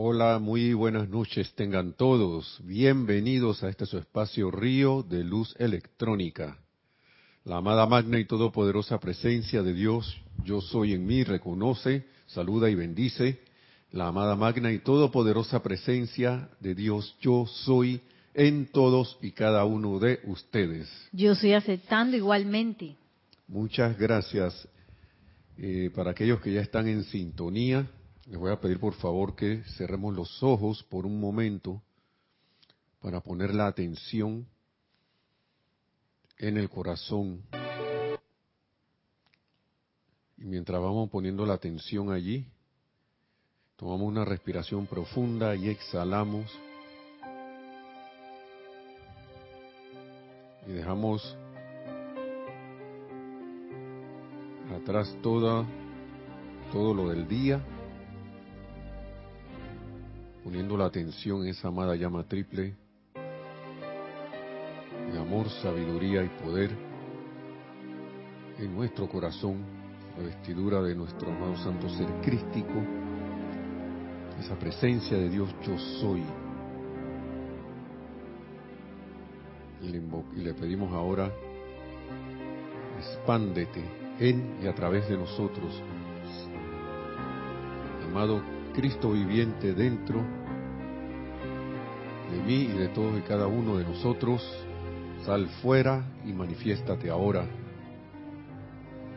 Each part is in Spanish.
Hola, muy buenas noches tengan todos. Bienvenidos a este su espacio Río de Luz Electrónica. La amada magna y todopoderosa presencia de Dios, yo soy en mí, reconoce, saluda y bendice. La amada magna y todopoderosa presencia de Dios, yo soy en todos y cada uno de ustedes. Yo estoy aceptando igualmente. Muchas gracias. Eh, para aquellos que ya están en sintonía, les voy a pedir por favor que cerremos los ojos por un momento para poner la atención en el corazón. Y mientras vamos poniendo la atención allí, tomamos una respiración profunda y exhalamos. Y dejamos atrás toda, todo lo del día poniendo la atención en esa amada llama triple de amor, sabiduría y poder en nuestro corazón, la vestidura de nuestro amado santo ser crístico, esa presencia de Dios yo soy. Y le, y le pedimos ahora, expándete en y a través de nosotros, amado Cristo viviente dentro de mí y de todos y cada uno de nosotros, sal fuera y manifiéstate ahora.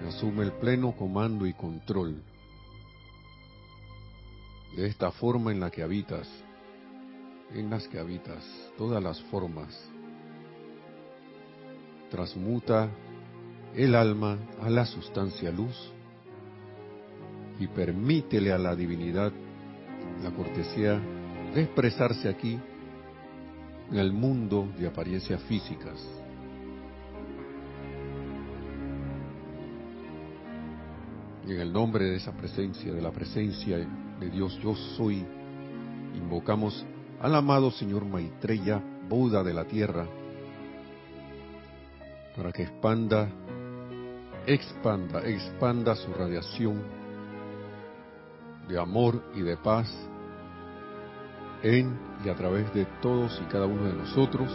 asume el pleno comando y control de esta forma en la que habitas, en las que habitas, todas las formas. Transmuta el alma a la sustancia luz y permítele a la divinidad la cortesía de expresarse aquí en el mundo de apariencias físicas. Y en el nombre de esa presencia, de la presencia de Dios yo soy, invocamos al amado Señor Maitreya, Buda de la Tierra, para que expanda, expanda, expanda su radiación de amor y de paz en y a través de todos y cada uno de nosotros,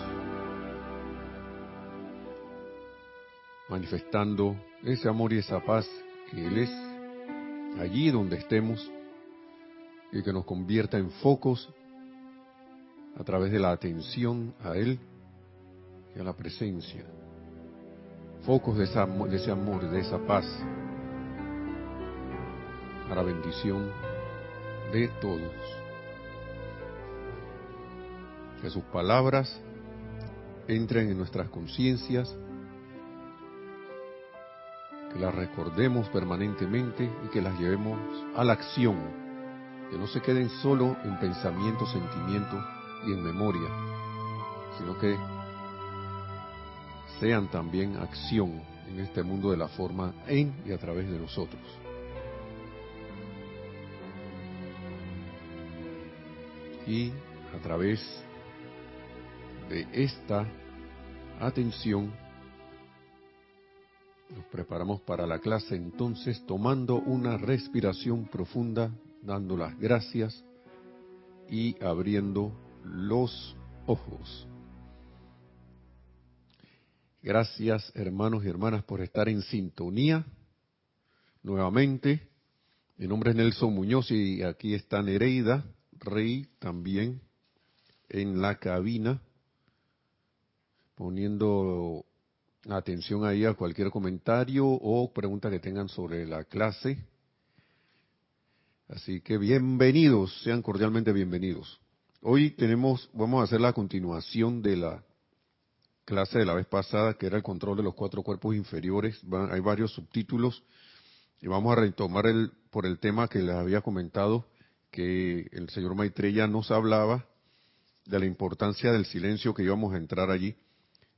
manifestando ese amor y esa paz que Él es allí donde estemos y que nos convierta en focos a través de la atención a Él y a la presencia. Focos de, esa, de ese amor, de esa paz, para bendición de todos. Que sus palabras entren en nuestras conciencias, que las recordemos permanentemente y que las llevemos a la acción, que no se queden solo en pensamiento, sentimiento y en memoria, sino que sean también acción en este mundo de la forma en y a través de nosotros. Y a través de esta atención nos preparamos para la clase entonces tomando una respiración profunda, dando las gracias y abriendo los ojos. Gracias hermanos y hermanas por estar en sintonía nuevamente. Mi nombre es Nelson Muñoz y aquí está Nereida Rey también en la cabina, poniendo atención ahí a cualquier comentario o pregunta que tengan sobre la clase. Así que bienvenidos, sean cordialmente bienvenidos. Hoy tenemos, vamos a hacer la continuación de la clase de la vez pasada, que era el control de los cuatro cuerpos inferiores. hay varios subtítulos y vamos a retomar el, por el tema que les había comentado que el señor Maitreya nos hablaba de la importancia del silencio que íbamos a entrar allí,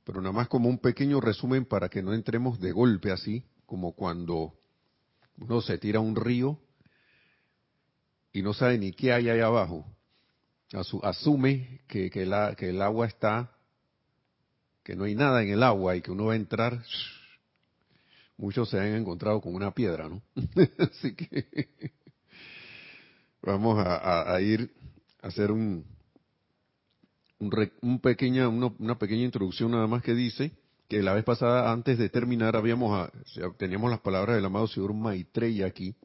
pero nada más como un pequeño resumen para que no entremos de golpe así, como cuando uno se tira a un río y no sabe ni qué hay ahí abajo. Asume que, que, la, que el agua está, que no hay nada en el agua y que uno va a entrar. Muchos se han encontrado con una piedra, ¿no? Así que Vamos a, ir hacer un, un, pequeña, una, pequeña introducción nada más que dice que la vez pasada, antes de terminar, habíamos teníamos las palabras del amado señor Maitreya aquí,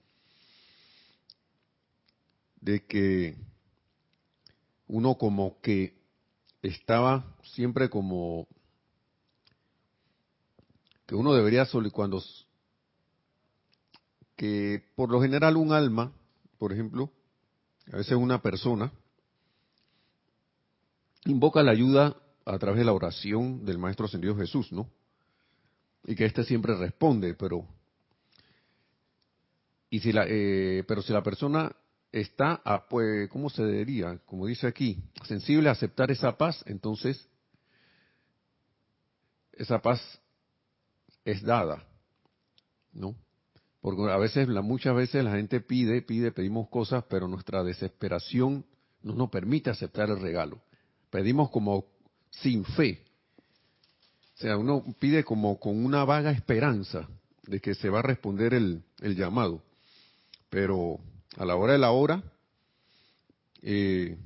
de que uno como que estaba siempre como que uno debería cuando que por lo general un alma, por ejemplo, a veces una persona invoca la ayuda a través de la oración del Maestro Ascendido Jesús, ¿no? Y que éste siempre responde, pero y si la, eh, pero si la persona está, a, pues, ¿cómo se diría? Como dice aquí, sensible a aceptar esa paz, entonces esa paz es dada, ¿no? Porque a veces, muchas veces la gente pide, pide, pedimos cosas, pero nuestra desesperación no nos permite aceptar el regalo. Pedimos como sin fe. O sea, uno pide como con una vaga esperanza de que se va a responder el, llamado. Pero a la hora de la hora, eh,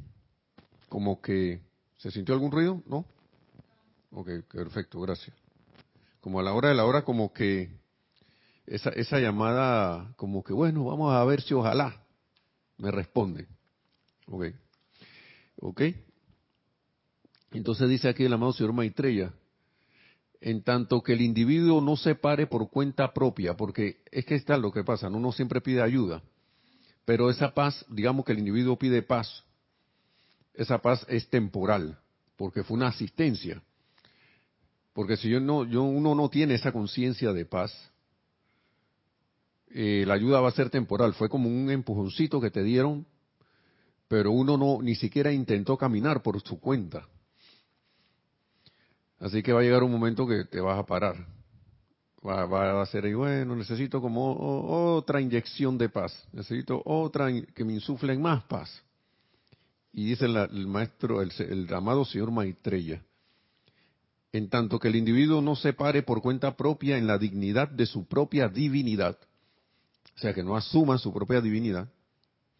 como que se sintió algún ruido, ¿no? Ok, perfecto, gracias. Como a la hora de la hora, como que esa, esa llamada, como que bueno, vamos a ver si ojalá me responde. Ok. Ok. Entonces dice aquí el amado señor Maitreya, en tanto que el individuo no se pare por cuenta propia, porque es que está lo que pasa, uno siempre pide ayuda, pero esa paz, digamos que el individuo pide paz, esa paz es temporal, porque fue una asistencia. Porque si yo no, yo, uno no tiene esa conciencia de paz, eh, la ayuda va a ser temporal. Fue como un empujoncito que te dieron, pero uno no ni siquiera intentó caminar por su cuenta. Así que va a llegar un momento que te vas a parar. Va, a ser, y bueno, necesito como otra inyección de paz. Necesito otra que me insuflen más paz. Y dice el maestro, el, el amado señor Maitreya, en tanto que el individuo no se pare por cuenta propia en la dignidad de su propia divinidad, o sea, que no asuma su propia divinidad,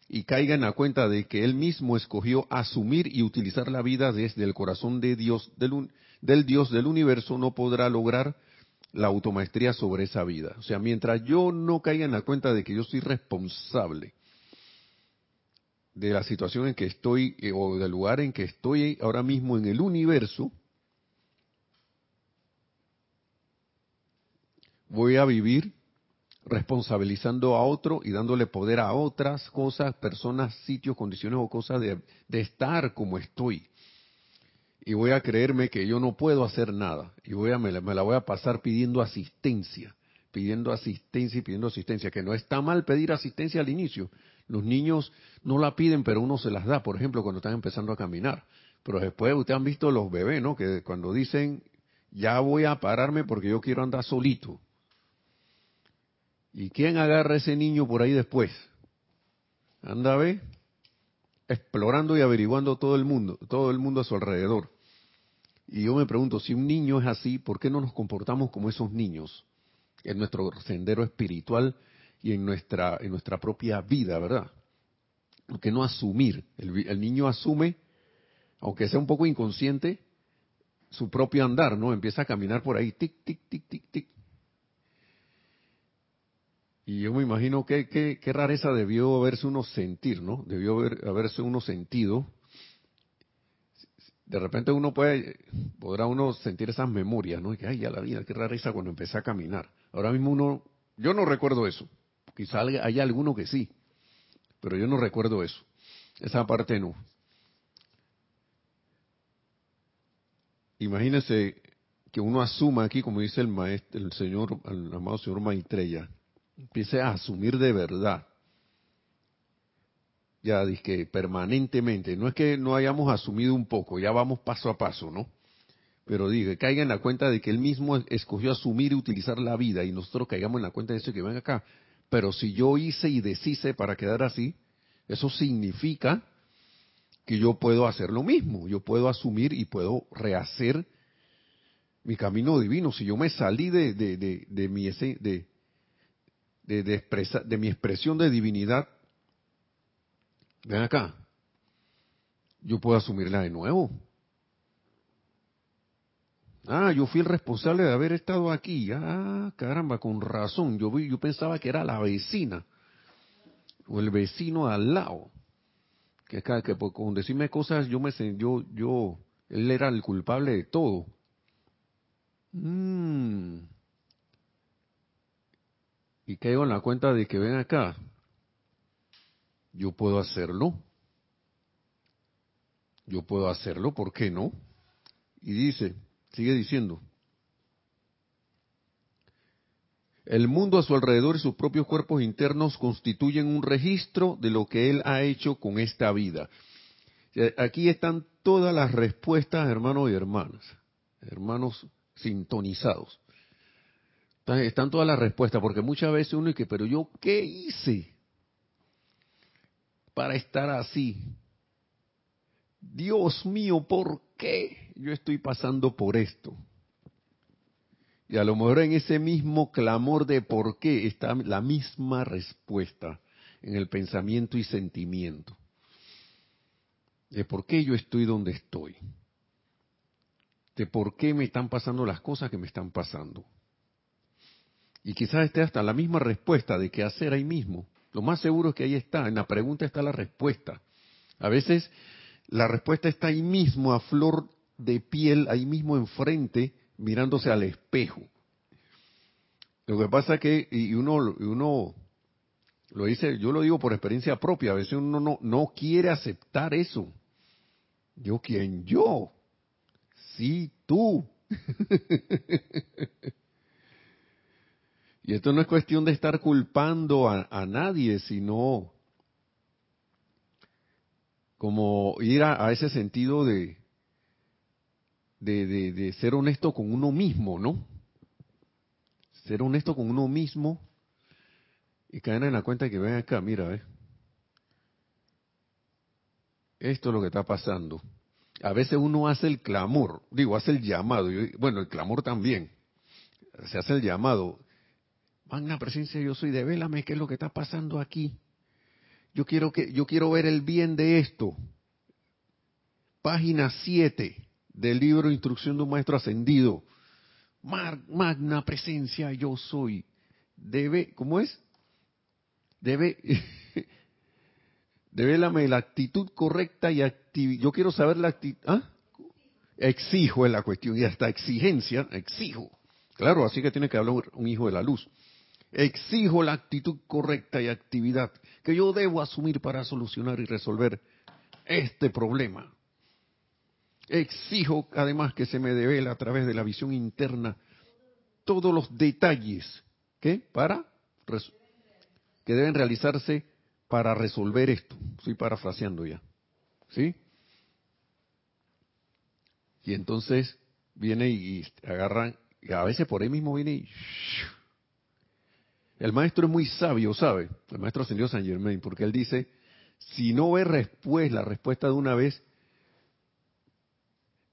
y caiga en la cuenta de que él mismo escogió asumir y utilizar la vida desde el corazón de Dios, del, del Dios del universo, no podrá lograr la automaestría sobre esa vida. O sea, mientras yo no caiga en la cuenta de que yo soy responsable de la situación en que estoy eh, o del lugar en que estoy ahora mismo en el universo, voy a vivir responsabilizando a otro y dándole poder a otras cosas, personas, sitios, condiciones o cosas de, estar como estoy. Y voy a creerme que yo no puedo hacer nada. Y voy a, me, la, me la voy a pasar pidiendo asistencia, pidiendo asistencia y pidiendo asistencia. Que no está mal pedir asistencia al inicio. Los niños no la piden, pero uno se las da, por ejemplo, cuando están empezando a caminar. Pero después ustedes han visto los bebés, ¿no? Que cuando dicen, ya voy a pararme porque yo quiero andar solito ¿Y quién agarra a ese niño por ahí después? Anda a explorando y averiguando todo el mundo, todo el mundo a su alrededor. Y yo me pregunto, si un niño es así, ¿por qué no nos comportamos como esos niños en nuestro sendero espiritual y en nuestra, en nuestra propia vida, verdad? ¿Por qué no asumir? El niño asume, aunque sea un poco inconsciente, su propio andar, ¿no? Empieza a caminar por ahí, tic, tic, tic, tic, tic, y yo me imagino que qué rareza debió haberse uno sentir, ¿no? Debió haber, haberse uno sentido. De repente uno puede, podrá uno sentir esas memorias, ¿no? Y que, ay, ya la vida, qué rareza cuando empecé a caminar. Ahora mismo uno, yo no recuerdo eso. Quizá haya alguno que sí, pero yo no recuerdo eso. Esa parte no. Imagínese que uno asuma aquí, como dice el maestro, el señor, el amado señor Maitreya, empiece a asumir de verdad, ya dije permanentemente, no es que no hayamos asumido un poco, ya vamos paso a paso, ¿no? Pero diga, caiga en la cuenta de que él mismo escogió asumir y utilizar la vida y nosotros caigamos en la cuenta de eso que ven acá. Pero si yo hice y deshice para quedar así, eso significa que yo puedo hacer lo mismo, yo puedo asumir y puedo rehacer mi camino divino. Si yo me salí de, de, de, mi, de, de, de mi expresión de divinidad, ven acá, yo puedo asumirla de nuevo. Ah, yo fui el responsable de haber estado aquí. Ah, caramba, con razón. Yo, vi, yo pensaba que era la vecina o el vecino al lado. Que, que con decirme cosas, yo me yo, yo, él era el culpable de todo. Mm. Y caigo en la cuenta de que ven acá, yo puedo hacerlo. Yo puedo hacerlo, ¿por qué no? Y dice, sigue diciendo, el mundo a su alrededor y sus propios cuerpos internos constituyen un registro de lo que él ha hecho con esta vida. Aquí están todas las respuestas, hermanos y hermanas, hermanos sintonizados. Están todas las respuestas, porque muchas veces uno dice, pero yo, ¿qué hice para estar así? Dios mío, ¿por qué yo estoy pasando por esto? Y a lo mejor en ese mismo clamor de por qué está la misma respuesta en el pensamiento y sentimiento. De por qué yo estoy donde estoy. De por qué me están pasando las cosas que me están pasando. Y quizás esté hasta la misma respuesta de qué hacer ahí mismo. Lo más seguro es que ahí está, en la pregunta está la respuesta. A veces la respuesta está ahí mismo, a flor de piel, ahí mismo enfrente, mirándose al espejo. Lo que pasa es que, y uno, uno lo dice, yo lo digo por experiencia propia, a veces uno no, no quiere aceptar eso. ¿Yo quién? Yo. Sí, tú. y esto no es cuestión de estar culpando a, a nadie, sino como ir a, ese sentido de, de, de, ser honesto con uno mismo, ¿no? Ser honesto con uno mismo y caer en la cuenta que ven acá, mira, ¿eh? esto es lo que está pasando. A veces uno hace el clamor, digo, hace el llamado, bueno, el clamor también, se hace el llamado. Magna presencia, yo soy, devélame qué es lo que está pasando aquí. Yo quiero que yo quiero ver el bien de esto. Página 7 del libro Instrucción de un maestro ascendido. magna presencia yo soy. Debe, ¿cómo es? Debe Devélame la actitud correcta y actividad. Yo quiero saber la actitud. ¿ah? Exijo es la cuestión. Y hasta exigencia, exijo. Claro, así que tiene que hablar un hijo de la luz. Exijo la actitud correcta y actividad que yo debo asumir para solucionar y resolver este problema. Exijo además que se me devela a través de la visión interna todos los detalles que para que deben realizarse para resolver esto. Estoy parafraseando ya. ¿Sí? Y entonces viene y agarran, y a veces por ahí mismo viene y el maestro es muy sabio, ¿sabe? El maestro ascendió San Germain, porque él dice, si no ve respuesta, la respuesta de una vez,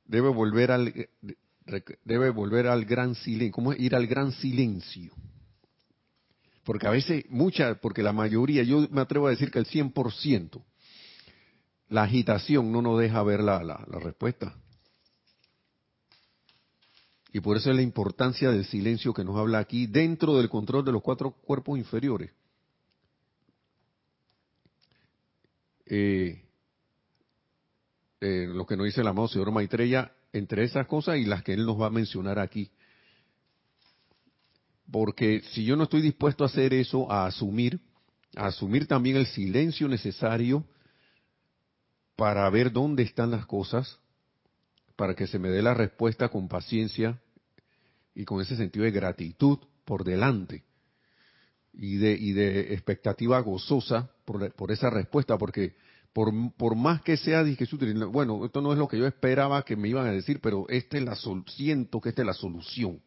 debe volver al debe volver al gran silencio. ¿Cómo es ir al gran silencio? Porque a veces, mucha, porque la mayoría, yo me atrevo a decir que el 100%, la agitación no nos deja ver la, la respuesta. Y por eso es la importancia del silencio que nos habla aquí dentro del control de los cuatro cuerpos inferiores. Eh, eh, lo que nos dice el amado señor Maitreya, entre esas cosas y las que él nos va a mencionar aquí. Porque si yo no estoy dispuesto a hacer eso, a asumir, a asumir también el silencio necesario para ver dónde están las cosas, para que se me dé la respuesta con paciencia y con ese sentido de gratitud por delante y de, y de expectativa gozosa por, por esa respuesta, porque por, por más que sea, dije, bueno, esto no es lo que yo esperaba que me iban a decir, pero este es la siento que esta es la solución.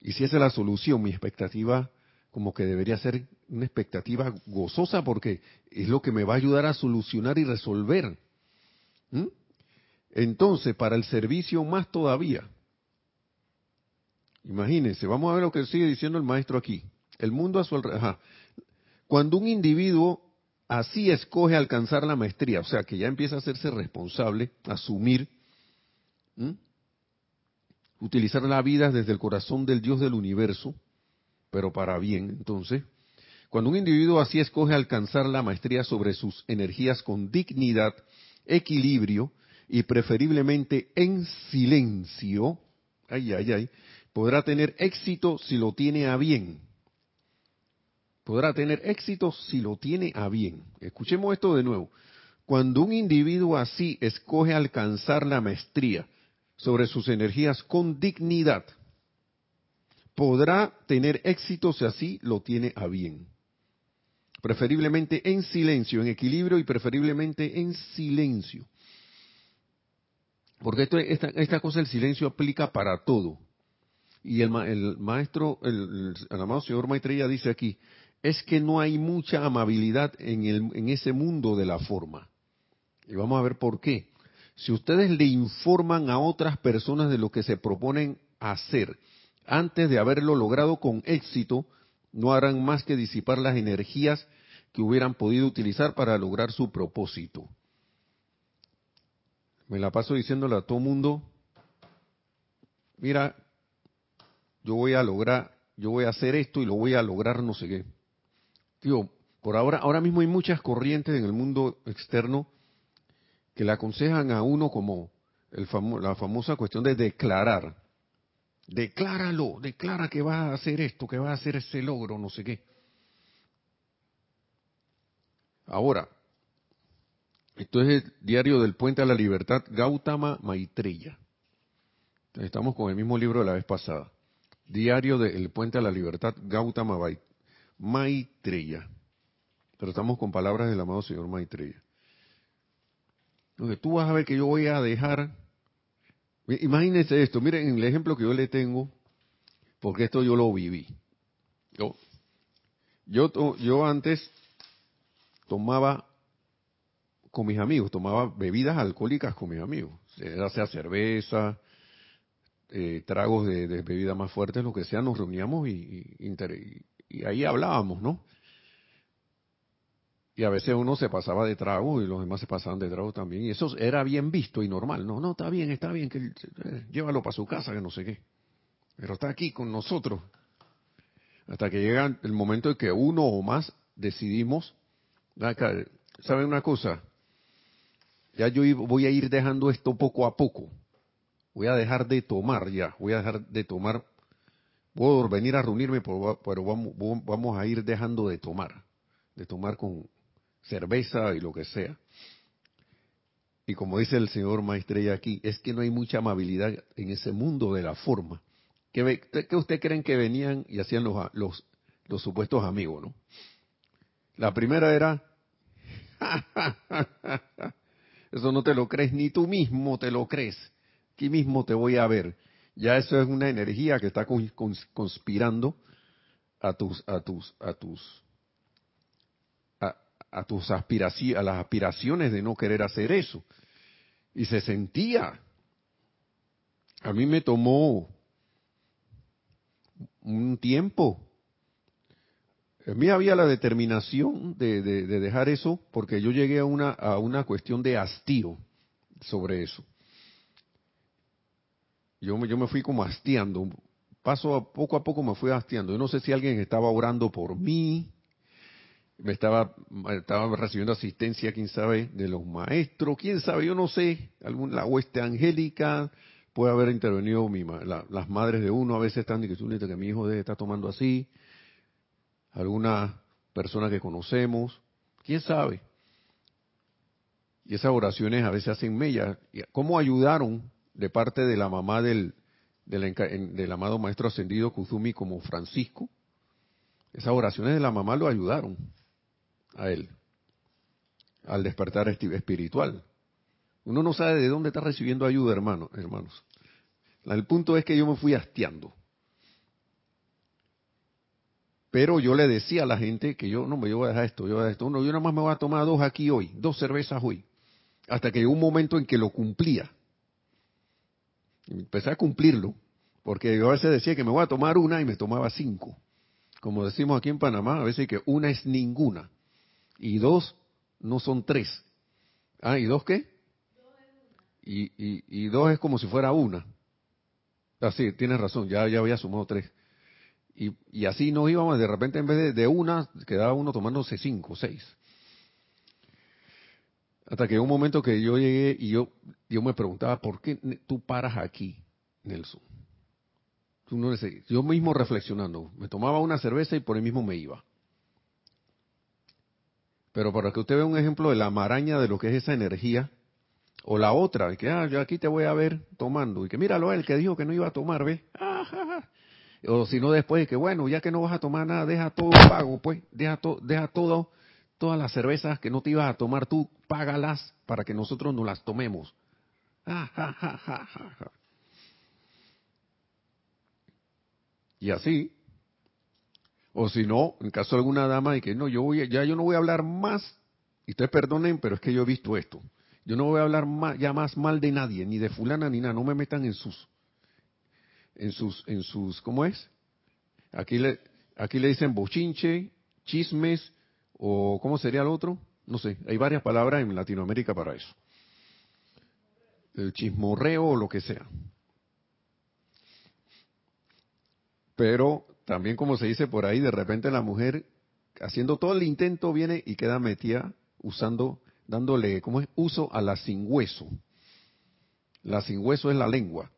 Y si esa es la solución, mi expectativa como que debería ser una expectativa gozosa porque es lo que me va a ayudar a solucionar y resolver. Entonces, para el servicio más todavía, Imagínense, vamos a ver lo que sigue diciendo el maestro aquí. El mundo a su alrededor. Cuando un individuo así escoge alcanzar la maestría, o sea que ya empieza a hacerse responsable, asumir, utilizar la vida desde el corazón del Dios del universo, pero para bien, entonces, cuando un individuo así escoge alcanzar la maestría sobre sus energías con dignidad, equilibrio y preferiblemente en silencio, ay, ay, ay, podrá tener éxito si lo tiene a bien. Podrá tener éxito si lo tiene a bien. Escuchemos esto de nuevo. Cuando un individuo así escoge alcanzar la maestría sobre sus energías con dignidad, podrá tener éxito si así lo tiene a bien preferiblemente en silencio, en equilibrio y preferiblemente en silencio. Porque esta, esta cosa del silencio aplica para todo. Y el, el maestro, el, el, amado señor Maitreya dice aquí, es que no hay mucha amabilidad en, el, en ese mundo de la forma. Y vamos a ver por qué. Si ustedes le informan a otras personas de lo que se proponen hacer antes de haberlo logrado con éxito, no harán más que disipar las energías que hubieran podido utilizar para lograr su propósito. Me la paso diciéndole a todo mundo, mira, yo voy a lograr, yo voy a hacer esto y lo voy a lograr no sé qué. Tío, por ahora, ahora mismo hay muchas corrientes en el mundo externo que le aconsejan a uno como la famosa cuestión de declarar. Decláralo, declara que vas a hacer esto, que vas a hacer ese logro, no sé qué. Ahora, esto es el diario del Puente a la Libertad, Gautama Maitreya. Estamos con el mismo libro de la vez pasada. Diario del Puente a la Libertad, Gautama Maitreya. Pero estamos con palabras del amado señor Maitreya. Entonces tú vas a ver que yo voy a dejar... Imagínense esto, miren el ejemplo que yo le tengo, porque esto yo lo viví. Yo, yo, yo antes tomaba con mis amigos, tomaba bebidas alcohólicas con mis amigos, sea cerveza, eh, tragos de, de bebidas más fuertes, lo que sea, nos reuníamos y, y, ahí hablábamos, ¿no? Y a veces uno se pasaba de trago y los demás se pasaban de trago también. Y eso era bien visto y normal. No, no, está bien, está bien, que eh, llévalo para su casa, que no sé qué. Pero está aquí con nosotros. Hasta que llega el momento en que uno o más decidimos ¿Saben una cosa? Ya yo voy a ir dejando esto poco a poco. Voy a dejar de tomar ya, voy a dejar de tomar. Puedo venir a reunirme, pero vamos, a ir dejando de tomar. De tomar con cerveza y lo que sea. Y como dice el señor Maestrella aquí, es que no hay mucha amabilidad en ese mundo de la forma. ¿Qué, qué usted creen que venían y hacían los, los, los supuestos amigos, no? La primera era, eso no te lo crees ni tú mismo te lo crees. Aquí mismo te voy a ver. Ya eso es una energía que está conspirando a tus, a tus, a tus, a, tus aspiraciones, a las aspiraciones de no querer hacer eso. Y se sentía. A mí me tomó un tiempo en mí había la determinación de, dejar eso porque yo llegué a una, a una cuestión de hastío sobre eso. Yo me, yo me fui como hastiando, paso a poco a poco me fui hastiando. Yo no sé si alguien estaba orando por mí, me estaba, recibiendo asistencia, quién sabe, de los maestros, quién sabe, yo no sé, algún, la hueste angélica, puede haber intervenido mi, las madres de uno, a veces están diciendo que mi hijo está tomando así, alguna persona que conocemos, quién sabe. Y esas oraciones a veces hacen mella. ¿Cómo ayudaron de parte de la mamá del, amado maestro ascendido Kuzumi como Francisco? Esas oraciones de la mamá lo ayudaron a él al despertar espiritual. Uno no sabe de dónde está recibiendo ayuda, hermano, hermanos. El punto es que yo me fui hastiando. Pero yo le decía a la gente que yo no me voy a dejar esto, yo voy a dejar esto. No, yo nada más me voy a tomar dos aquí hoy, dos cervezas hoy. Hasta que llegó un momento en que lo cumplía. Empecé a cumplirlo, porque yo a veces decía que me voy a tomar una y me tomaba cinco. Como decimos aquí en Panamá, a veces que una es ninguna. Y dos no son tres. Ah, ¿y dos qué? Y, y, y dos es como si fuera una. Así, ah, tienes razón, ya, ya había sumado tres. Y, y así nos íbamos, de repente en vez de, de una, quedaba uno tomándose cinco, seis. Hasta que un momento que yo llegué y yo, yo me preguntaba, ¿por qué tú paras aquí, Nelson? Yo mismo reflexionando, me tomaba una cerveza y por ahí mismo me iba. Pero para que usted vea un ejemplo de la maraña de lo que es esa energía, o la otra, que ah, yo aquí te voy a ver tomando, y que míralo, el que dijo que no iba a tomar, ¿ves? o si no después, que bueno, ya que no vas a tomar nada, deja todo pago, pues, deja, to, deja todo, todas las cervezas que no te ibas a tomar tú, págalas para que nosotros no las tomemos. y así, o si no, en caso de alguna dama y que no, yo voy, ya yo no voy a hablar más, y ustedes perdonen, pero es que yo he visto esto. Yo no voy a hablar más, ya más mal de nadie, ni de fulana ni nada, no me metan en sus, en sus, en sus, ¿cómo es? Aquí le, aquí le dicen bochinche, chismes, o ¿cómo sería el otro? No sé, hay varias palabras en Latinoamérica para eso. El chismorreo o lo que sea. Pero también como se dice por ahí, de repente la mujer haciendo todo el intento viene y queda metida usando, dándole, ¿cómo es? Uso a la sin hueso. La sin hueso es la lengua.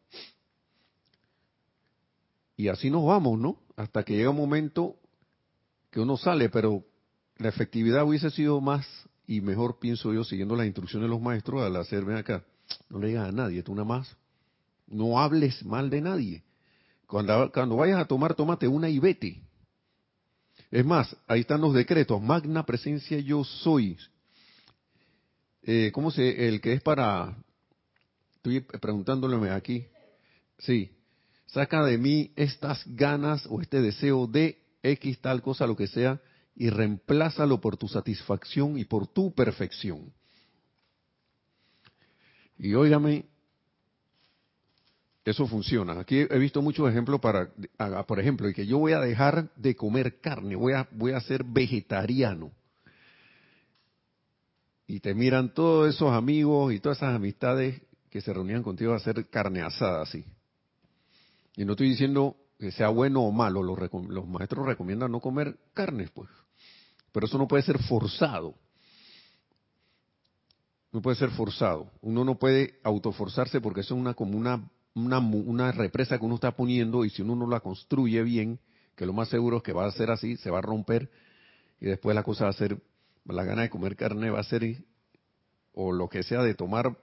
Y así nos vamos, ¿no? Hasta que llega un momento que uno sale, pero la efectividad hubiese sido más y mejor, pienso yo, siguiendo las instrucciones de los maestros, al hacer, ven acá, no le digas a nadie, tú nada más, no hables mal de nadie. Cuando, cuando vayas a tomar, tómate una y vete. Es más, ahí están los decretos. Magna presencia yo soy. Eh, ¿Cómo se, el que es para, estoy preguntándole aquí. Sí. Saca de mí estas ganas o este deseo de X tal cosa, lo que sea, y reemplázalo por tu satisfacción y por tu perfección. Y óigame, eso funciona. Aquí he visto muchos ejemplos para, por ejemplo, que yo voy a dejar de comer carne, voy a, voy a ser vegetariano. Y te miran todos esos amigos y todas esas amistades que se reunían contigo a hacer carne asada así. Y no estoy diciendo que sea bueno o malo, los, los maestros recomiendan no comer carnes, pues. Pero eso no puede ser forzado. No puede ser forzado. Uno no puede autoforzarse porque eso es una como una una, una represa que uno está poniendo y si uno no la construye bien, que lo más seguro es que va a ser así, se va a romper y después la cosa va a ser, la gana de comer carne va a ser, o lo que sea de tomar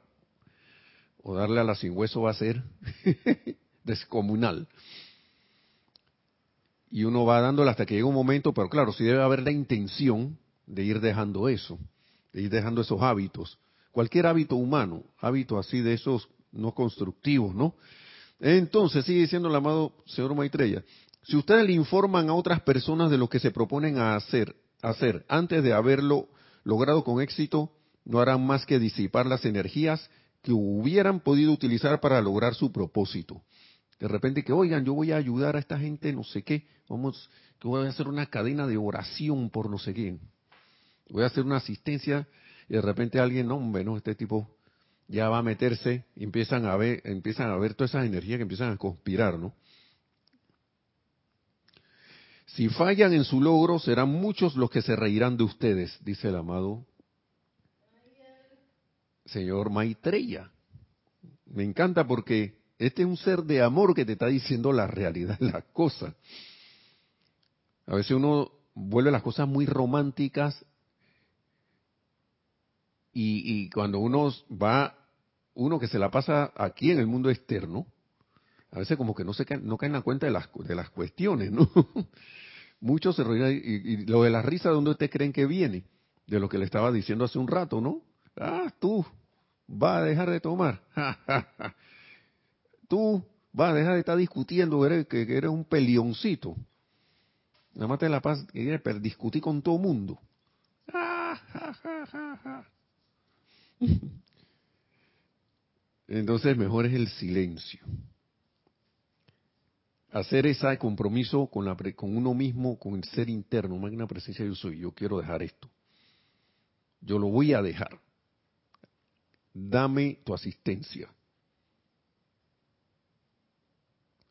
o darle a la sin hueso va a ser descomunal. Y uno va dándole hasta que llega un momento, pero claro, sí debe haber la intención de ir dejando eso, de ir dejando esos hábitos. Cualquier hábito humano, hábito así de esos no constructivos, ¿no? Entonces, sigue diciendo el amado señor Maitreya, si ustedes le informan a otras personas de lo que se proponen a hacer, hacer antes de haberlo logrado con éxito, no harán más que disipar las energías que hubieran podido utilizar para lograr su propósito. De repente que, oigan, yo voy a ayudar a esta gente, no sé qué, vamos, que voy a hacer una cadena de oración por no sé quién. Voy a hacer una asistencia y de repente alguien, hombre, no, este tipo ya va a meterse y empiezan a ver, empiezan a ver todas esas energías que empiezan a conspirar, ¿no? Si fallan en su logro, serán muchos los que se reirán de ustedes, dice el amado señor Maitreya. Me encanta porque este es un ser de amor que te está diciendo la realidad de las cosas. A veces uno vuelve las cosas muy románticas y, cuando uno va, uno que se la pasa aquí en el mundo externo, a veces como que no se no cae en la cuenta de las, de las cuestiones, ¿no? Muchos se ríen y, lo de la risa, ¿de dónde ustedes creen que viene? De lo que le estaba diciendo hace un rato, ¿no? Ah, tú vas a dejar de tomar. tú vas a dejar de estar discutiendo que, eres un pelioncito. Nada más te la paz, discutir con todo mundo. Entonces mejor es el silencio. Hacer ese compromiso con, la, con uno mismo, con el ser interno, magna presencia yo soy, yo quiero dejar esto. yo lo voy a dejar. Dame tu asistencia.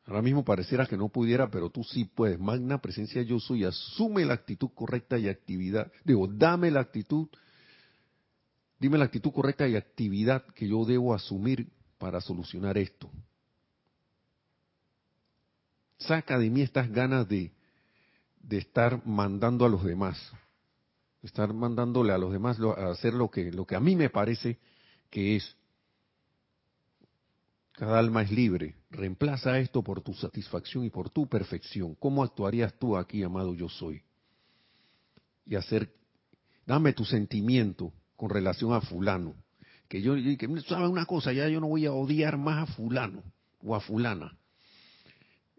Ahora mismo pareciera que no pudiera, pero tú sí puedes. Magna presencia yo soy. Asume la actitud correcta y actividad. Digo, dame la actitud. Dime la actitud correcta y actividad que yo debo asumir para solucionar esto. Saca de mí estas ganas de, de estar mandando a los demás. De estar mandándole a los demás a hacer lo que, lo que a mí me parece que es. Cada alma es libre. Reemplaza esto por tu satisfacción y por tu perfección. ¿Cómo actuarías tú aquí, amado yo soy? Y hacer, dame tu sentimiento con relación a fulano. Que yo, que sabe una cosa, ya yo no voy a odiar más a fulano o a fulana.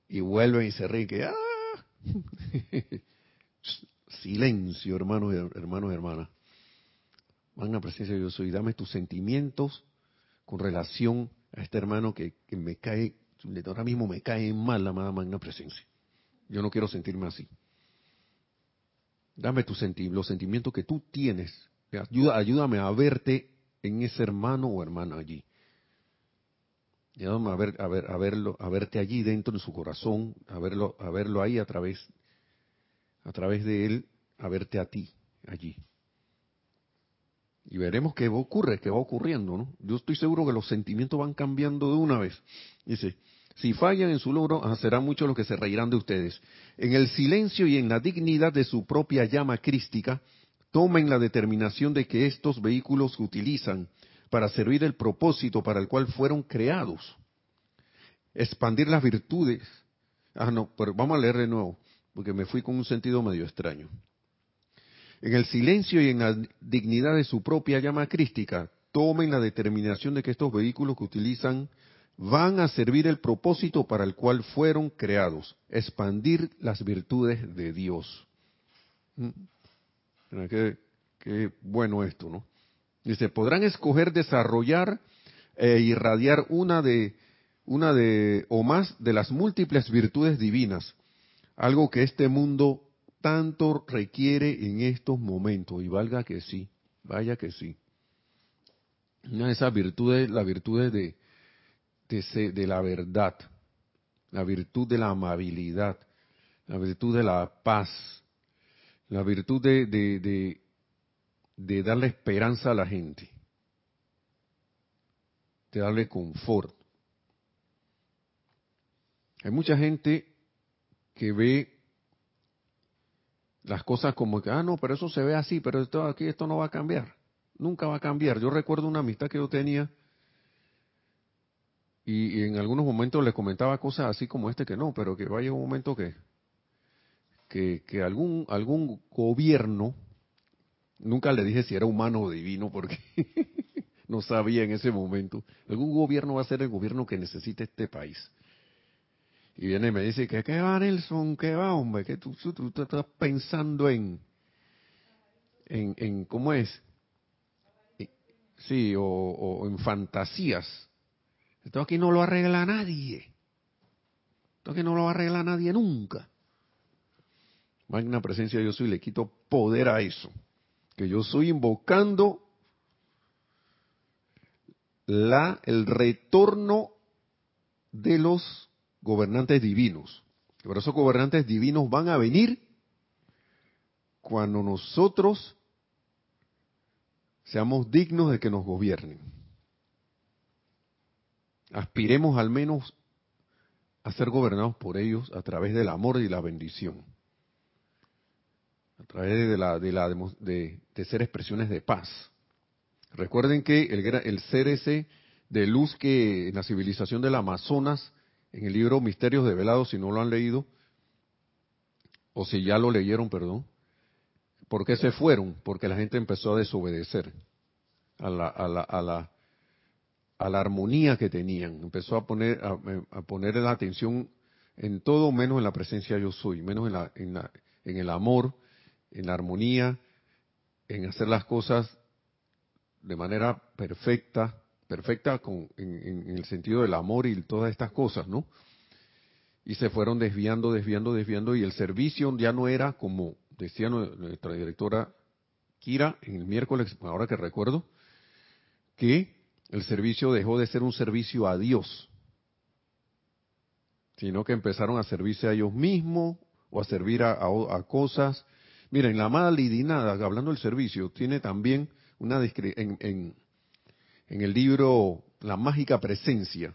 Y vuelven y se ríen que, ¡ah! Silencio, hermanos, hermanos, hermanas. Van a presencia de yo soy. Dame tus sentimientos con relación a este hermano que, me cae, ahora mismo me cae mal la magna presencia. Yo no quiero sentirme así. Dame tus los sentimientos que tú tienes. Ayuda, ayúdame a verte en ese hermano o hermana allí. Ayúdame a, ver, a, ver, a, verlo, a verte allí dentro de su corazón, a verlo, a verlo ahí a través, a través de él, a verte a ti allí. Y veremos qué ocurre, qué va ocurriendo, ¿no? Yo estoy seguro que los sentimientos van cambiando de una vez. Dice, si fallan en su logro, ah, será mucho los que se reirán de ustedes. En el silencio y en la dignidad de su propia llama crística, tomen la determinación de que estos vehículos utilizan para servir el propósito para el cual fueron creados. Expandir las virtudes. Ah, no, pero vamos a leer de nuevo, porque me fui con un sentido medio extraño en el silencio y en la dignidad de su propia llama crística, tomen la determinación de que estos vehículos que utilizan van a servir el propósito para el cual fueron creados, expandir las virtudes de Dios. Mm. Qué, qué bueno esto, ¿no? Dice, podrán escoger desarrollar e irradiar una de, una de, o más de las múltiples virtudes divinas, algo que este mundo tanto requiere en estos momentos, y valga que sí, vaya que sí. Una de esas virtudes, la virtud de, de, de la verdad, la virtud de la amabilidad, la virtud de la paz, la virtud de, de, de, darle esperanza a la gente, de darle confort. Hay mucha gente que ve las cosas como que, ah, no, pero eso se ve así, pero esto aquí esto no va a cambiar. Nunca va a cambiar. Yo recuerdo una amistad que yo tenía y, en algunos momentos le comentaba cosas así como este que no, pero que vaya un momento que, que, que algún, algún gobierno, nunca le dije si era humano o divino porque no sabía en ese momento, algún gobierno va a ser el gobierno que necesite este país y viene y me dice que qué va Nelson, qué va hombre, que tú, tú, estás pensando en, en, en ¿cómo es? Sí, o, en fantasías. Esto aquí no lo arregla nadie. Esto aquí no lo arregla nadie nunca. Magna presencia yo soy, le quito poder a eso. Que yo soy invocando la, el retorno de los gobernantes divinos. Pero esos gobernantes divinos van a venir cuando nosotros seamos dignos de que nos gobiernen. Aspiremos al menos a ser gobernados por ellos a través del amor y la bendición. A través de, la, de, la, de, ser expresiones de paz. Recuerden que el, el ser ese de luz que en la civilización del Amazonas en el libro Misterios de Velado, si no lo han leído, o si ya lo leyeron, perdón. ¿Por qué se fueron? Porque la gente empezó a desobedecer a la, a la armonía que tenían. Empezó a poner, a, poner la atención en todo menos en la presencia yo soy, menos en, la, en, la, en el amor, en la armonía, en hacer las cosas de manera perfecta, perfecta con, en, el sentido del amor y todas estas cosas, ¿no? Y se fueron desviando, desviando, desviando, y el servicio ya no era como decía nuestra directora Kira, en el miércoles, ahora que recuerdo, que el servicio dejó de ser un servicio a Dios, sino que empezaron a servirse a ellos mismos o a servir a, cosas. Miren, la amada Lidinada, hablando del servicio, tiene también una en, en, en el libro La mágica presencia.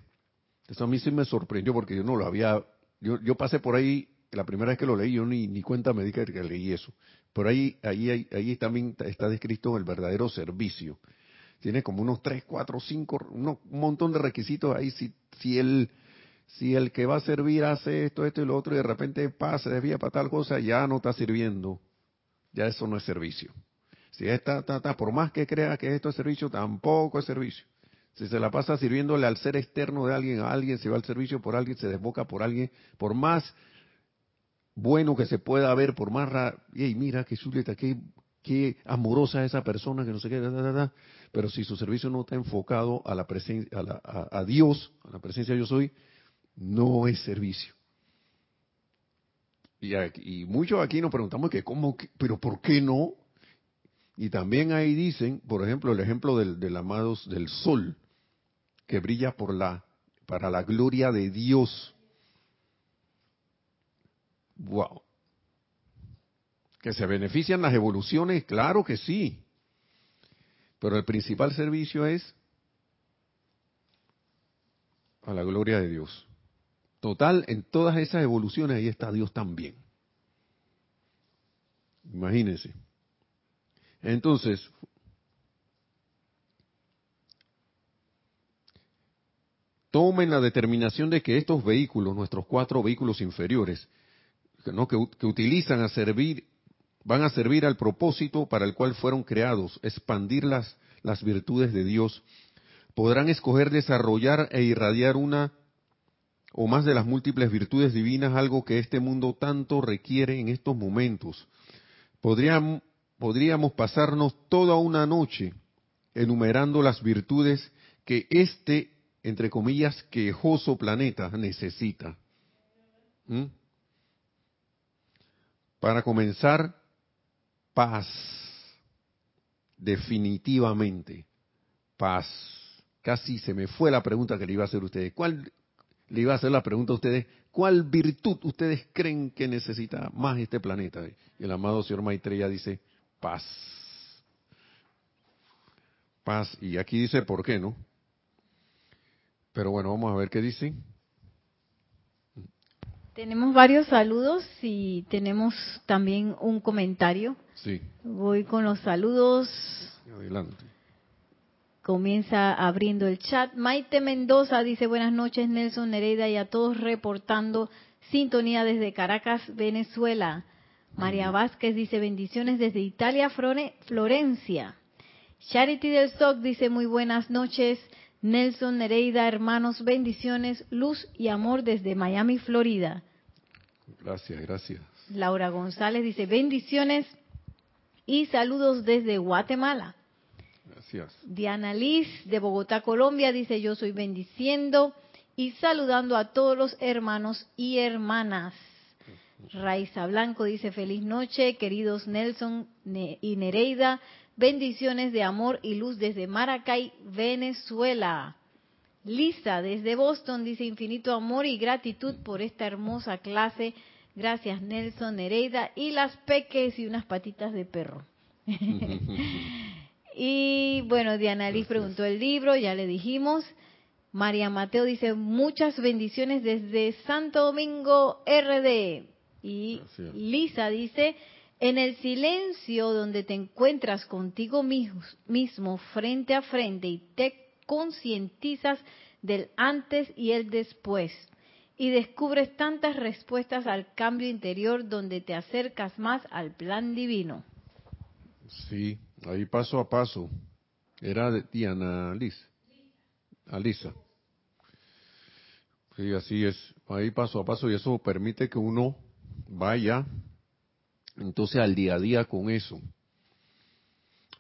Eso a mí sí me sorprendió porque yo no lo había, yo, yo pasé por ahí, la primera vez que lo leí, yo ni, ni cuenta me di que, leí eso. Pero ahí, ahí, ahí también está descrito el verdadero servicio. Tiene como unos tres, cuatro, cinco, un montón de requisitos ahí. Si, si el, si el que va a servir hace esto, esto y lo otro, y de repente pasa, desvía para tal cosa, ya no está sirviendo. Ya eso no es servicio. Si está, está, está, por más que crea que esto es servicio, tampoco es servicio. Si se la pasa sirviéndole al ser externo de alguien, a alguien, se va al servicio por alguien, se desboca por alguien, por más bueno que se pueda ver, por más raro, y mira qué chuleta, qué, qué amorosa esa persona, que no sé qué, pero si su servicio no está enfocado a la presencia, a, a Dios, a la presencia yo soy, no es servicio. Y, y muchos aquí nos preguntamos que cómo, pero ¿por qué no? Y también ahí dicen, por ejemplo, el ejemplo del, del amados del sol, que brilla por la, para la gloria de Dios. Wow. Que se benefician las evoluciones, claro que sí. Pero el principal servicio es a la gloria de Dios. Total, en todas esas evoluciones ahí está Dios también. Imagínense. Entonces, tomen la determinación de que estos vehículos, nuestros cuatro vehículos inferiores, ¿no? que, que, utilizan a servir, van a servir al propósito para el cual fueron creados, expandir las, virtudes de Dios, podrán escoger desarrollar e irradiar una o más de las múltiples virtudes divinas, algo que este mundo tanto requiere en estos momentos. Podríamos, podríamos pasarnos toda una noche enumerando las virtudes que este, entre comillas, quejoso planeta necesita. ¿Mm? Para comenzar, paz. Definitivamente, paz. Casi se me fue la pregunta que le iba a hacer a ustedes. ¿Cuál le iba a hacer la pregunta a ustedes, ¿cuál virtud ustedes creen que necesita más este planeta? Y el amado señor Maitreya dice, paz. Paz. Y aquí dice por qué, ¿no? Pero bueno, vamos a ver qué dice. Tenemos varios saludos y tenemos también un comentario. Sí. Voy con los saludos. Adelante. Comienza abriendo el chat. Maite Mendoza dice buenas noches Nelson Nereida y a todos reportando sintonía desde Caracas, Venezuela. María Vázquez dice bendiciones desde Italia, Florencia. Charity del SOC dice muy buenas noches. Nelson Nereida, hermanos, bendiciones, luz y amor desde Miami, Florida. Gracias, gracias. Laura González dice bendiciones y saludos desde Guatemala. Diana Liz de Bogotá, Colombia, dice yo soy bendiciendo y saludando a todos los hermanos y hermanas. Raiza Blanco dice feliz noche, queridos Nelson y Nereida, bendiciones de amor y luz desde Maracay, Venezuela. Lisa desde Boston dice infinito amor y gratitud por esta hermosa clase. Gracias Nelson, Nereida y las peques y unas patitas de perro. Y bueno, Diana Liz preguntó el libro, ya le dijimos. María Mateo dice muchas bendiciones desde Santo Domingo RD. Y Lisa dice, en el silencio donde te encuentras contigo mismo frente a frente y te concientizas del antes y el después y descubres tantas respuestas al cambio interior donde te acercas más al plan divino. Sí, Ahí paso a paso. Era de Diana Liz. Alisa. Sí, así es. Ahí paso a paso y eso permite que uno vaya entonces al día a día con eso.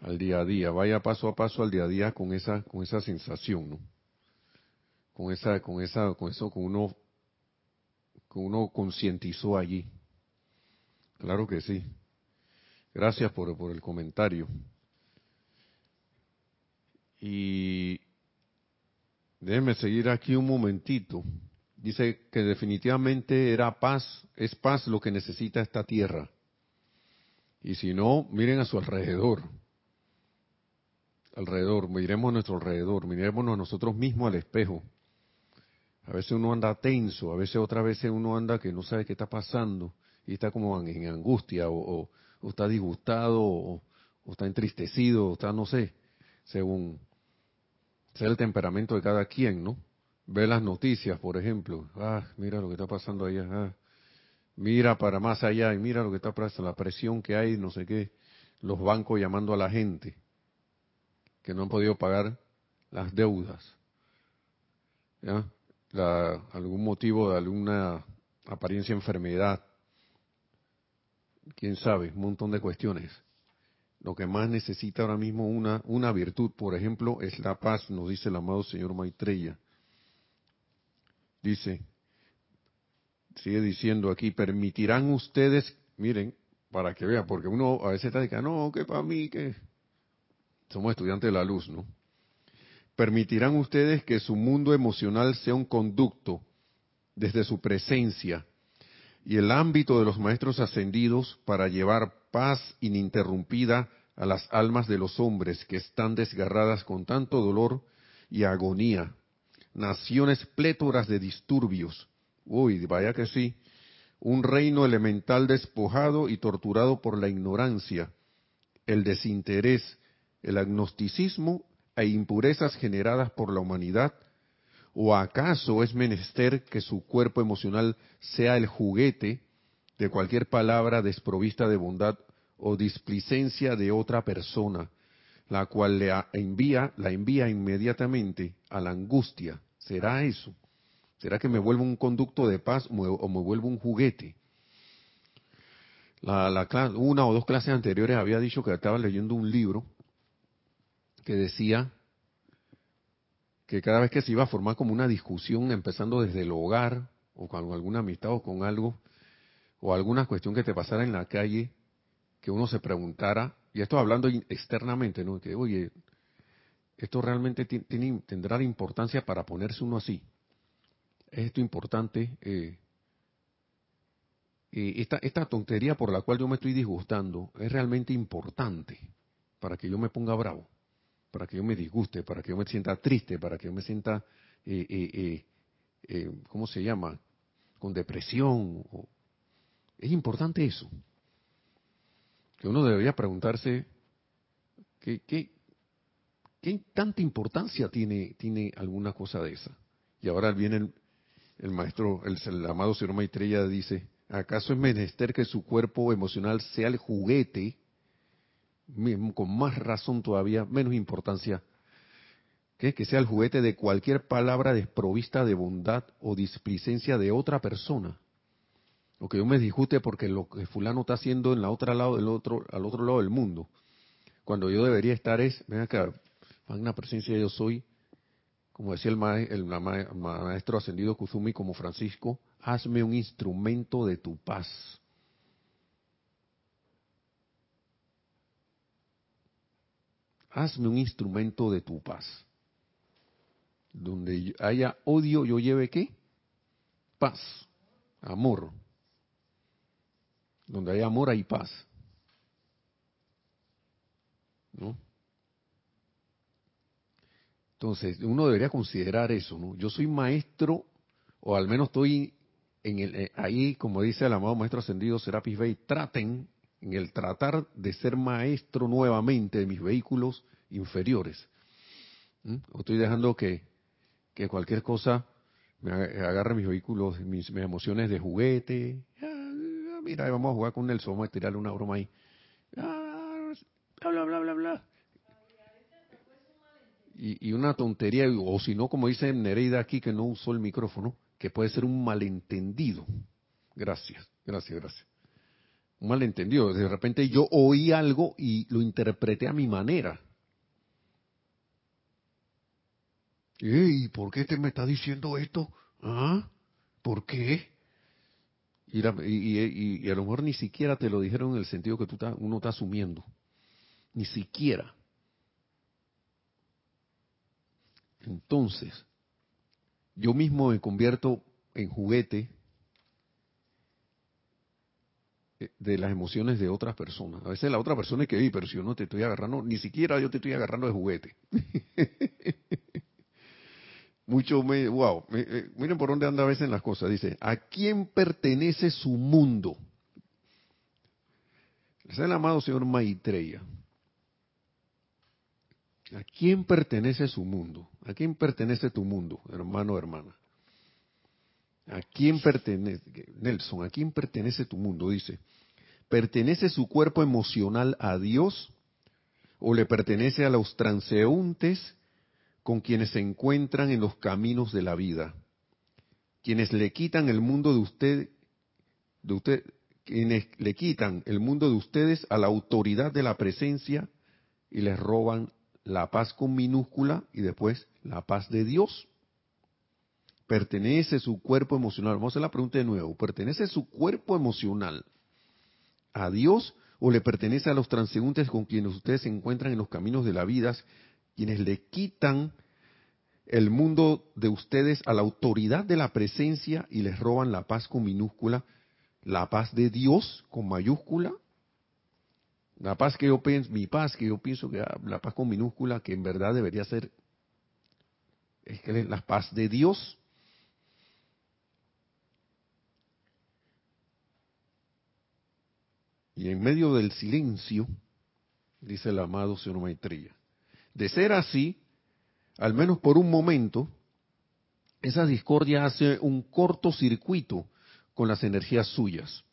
Al día a día, vaya paso a paso al día a día con esa con esa sensación, ¿no? Con esa con esa con eso con uno con uno concientizó allí. Claro que sí. Gracias por, por el comentario. Y déjenme seguir aquí un momentito. Dice que definitivamente era paz, es paz lo que necesita esta tierra. Y si no, miren a su alrededor. Alrededor, miremos a nuestro alrededor, miremos a nosotros mismos al espejo. A veces uno anda tenso, a veces otra vez uno anda que no sabe qué está pasando y está como en, angustia o, está disgustado o, está entristecido, o está no sé, según sea el temperamento de cada quien, ¿no? Ve las noticias, por ejemplo, ah, mira lo que está pasando allá, ah, mira para más allá y mira lo que está pasando, la presión que hay, no sé qué, los bancos llamando a la gente que no han podido pagar las deudas. ¿Ya? Algún motivo de alguna apariencia enfermedad, quién sabe, un montón de cuestiones. Lo que más necesita ahora mismo una, una virtud, por ejemplo, es la paz, nos dice el amado señor Maitreya. Dice, sigue diciendo aquí, permitirán ustedes, miren, para que vean, porque uno a veces está diciendo, no, que para mí, que somos estudiantes de la luz, ¿no? Permitirán ustedes que su mundo emocional sea un conducto desde su presencia y el ámbito de los maestros ascendidos para llevar paz ininterrumpida a las almas de los hombres que están desgarradas con tanto dolor y agonía. Naciones plétoras de disturbios. Uy, vaya que sí. Un reino elemental despojado y torturado por la ignorancia, el desinterés, el agnosticismo e impurezas generadas por la humanidad? ¿O acaso es menester que su cuerpo emocional sea el juguete de cualquier palabra desprovista de bondad o displicencia de otra persona, la cual le envía, la envía inmediatamente a la angustia? ¿Será eso? ¿Será que me vuelvo un conducto de paz o me vuelvo un juguete? La, una o dos clases anteriores había dicho que estaba leyendo un libro que decía que cada vez que se iba a formar como una discusión, empezando desde el hogar, o con alguna amistad o con algo, o alguna cuestión que te pasara en la calle, que uno se preguntara, y esto hablando externamente, ¿no? Que, oye, esto realmente tiene, tendrá importancia para ponerse uno así. ¿Es esto importante? Eh, eh, esta, esta tontería por la cual yo me estoy disgustando es realmente importante para que yo me ponga bravo para que yo me disguste, para que yo me sienta triste, para que yo me sienta, eh, eh, eh, ¿cómo se llama? Con depresión. Es importante eso. Que uno debería preguntarse, ¿qué, qué, qué tanta importancia tiene, tiene alguna cosa de esa? Y ahora viene el, maestro, el, el, amado señor Maitreya dice, ¿acaso es menester que su cuerpo emocional sea el juguete con más razón todavía, menos importancia, que, sea el juguete de cualquier palabra desprovista de bondad o displicencia de otra persona. O que yo me disguste porque lo que fulano está haciendo en la otra lado del otro, al otro lado del mundo. Cuando yo debería estar es, ven acá, magna presencia yo soy, como decía el, el maestro ascendido Kuzumi como Francisco, hazme un instrumento de tu paz. Hazme un instrumento de tu paz. Donde haya odio, yo lleve qué? Paz, amor. Donde hay amor, hay paz. ¿No? Entonces, uno debería considerar eso, ¿no? Yo soy maestro, o al menos estoy en el, eh, ahí, como dice el amado maestro ascendido Serapis Bey, traten en el tratar de ser maestro nuevamente de mis vehículos inferiores. ¿Mm? estoy dejando que, que, cualquier cosa me agarre mis vehículos, mis, emociones de juguete. Mira, vamos a jugar con Nelson, vamos a tirarle una broma ahí. Ah, bla, bla, bla, bla, y, una tontería, o si no, como dice Nereida aquí, que no usó el micrófono, que puede ser un malentendido. Gracias, gracias, gracias un malentendido. De repente yo oí algo y lo interpreté a mi manera. ¿Y por qué te me está diciendo esto? ¿Ah? ¿Por qué? Y, a lo mejor ni siquiera te lo dijeron en el sentido que tú uno está asumiendo. Ni siquiera. Entonces, yo mismo me convierto en juguete de las emociones de otras personas. A veces la otra persona es que, pero si yo no te estoy agarrando, ni siquiera yo te estoy agarrando de juguete. Mucho, me, wow, eh, miren por dónde anda a veces las cosas. Dice, ¿a quién pertenece su mundo? Es el amado señor Maitreya. ¿A quién pertenece su mundo? ¿A quién pertenece tu mundo, hermano o hermana? ¿A quién pertenece, Nelson, a quién pertenece tu mundo? Dice, ¿pertenece su cuerpo emocional a Dios o le pertenece a los transeúntes con quienes se encuentran en los caminos de la vida? Quienes le quitan el mundo de usted, de usted, quienes le quitan el mundo de ustedes a la autoridad de la presencia y les roban la paz con minúscula y después la paz de Dios. ¿Pertenece su cuerpo emocional? Vamos a hacer la pregunta de nuevo. ¿Pertenece su cuerpo emocional a Dios o le pertenece a los transeúntes con quienes ustedes se encuentran en los caminos de la vida, quienes le quitan el mundo de ustedes a la autoridad de la presencia y les roban la paz con minúscula, la paz de Dios con mayúscula? La paz que yo pienso, mi paz que yo pienso que la paz con minúscula, que en verdad debería ser, es que la paz de Dios. Y en medio del silencio, dice el amado señor de ser así, al menos por un momento, esa discordia hace un cortocircuito con las energías suyas,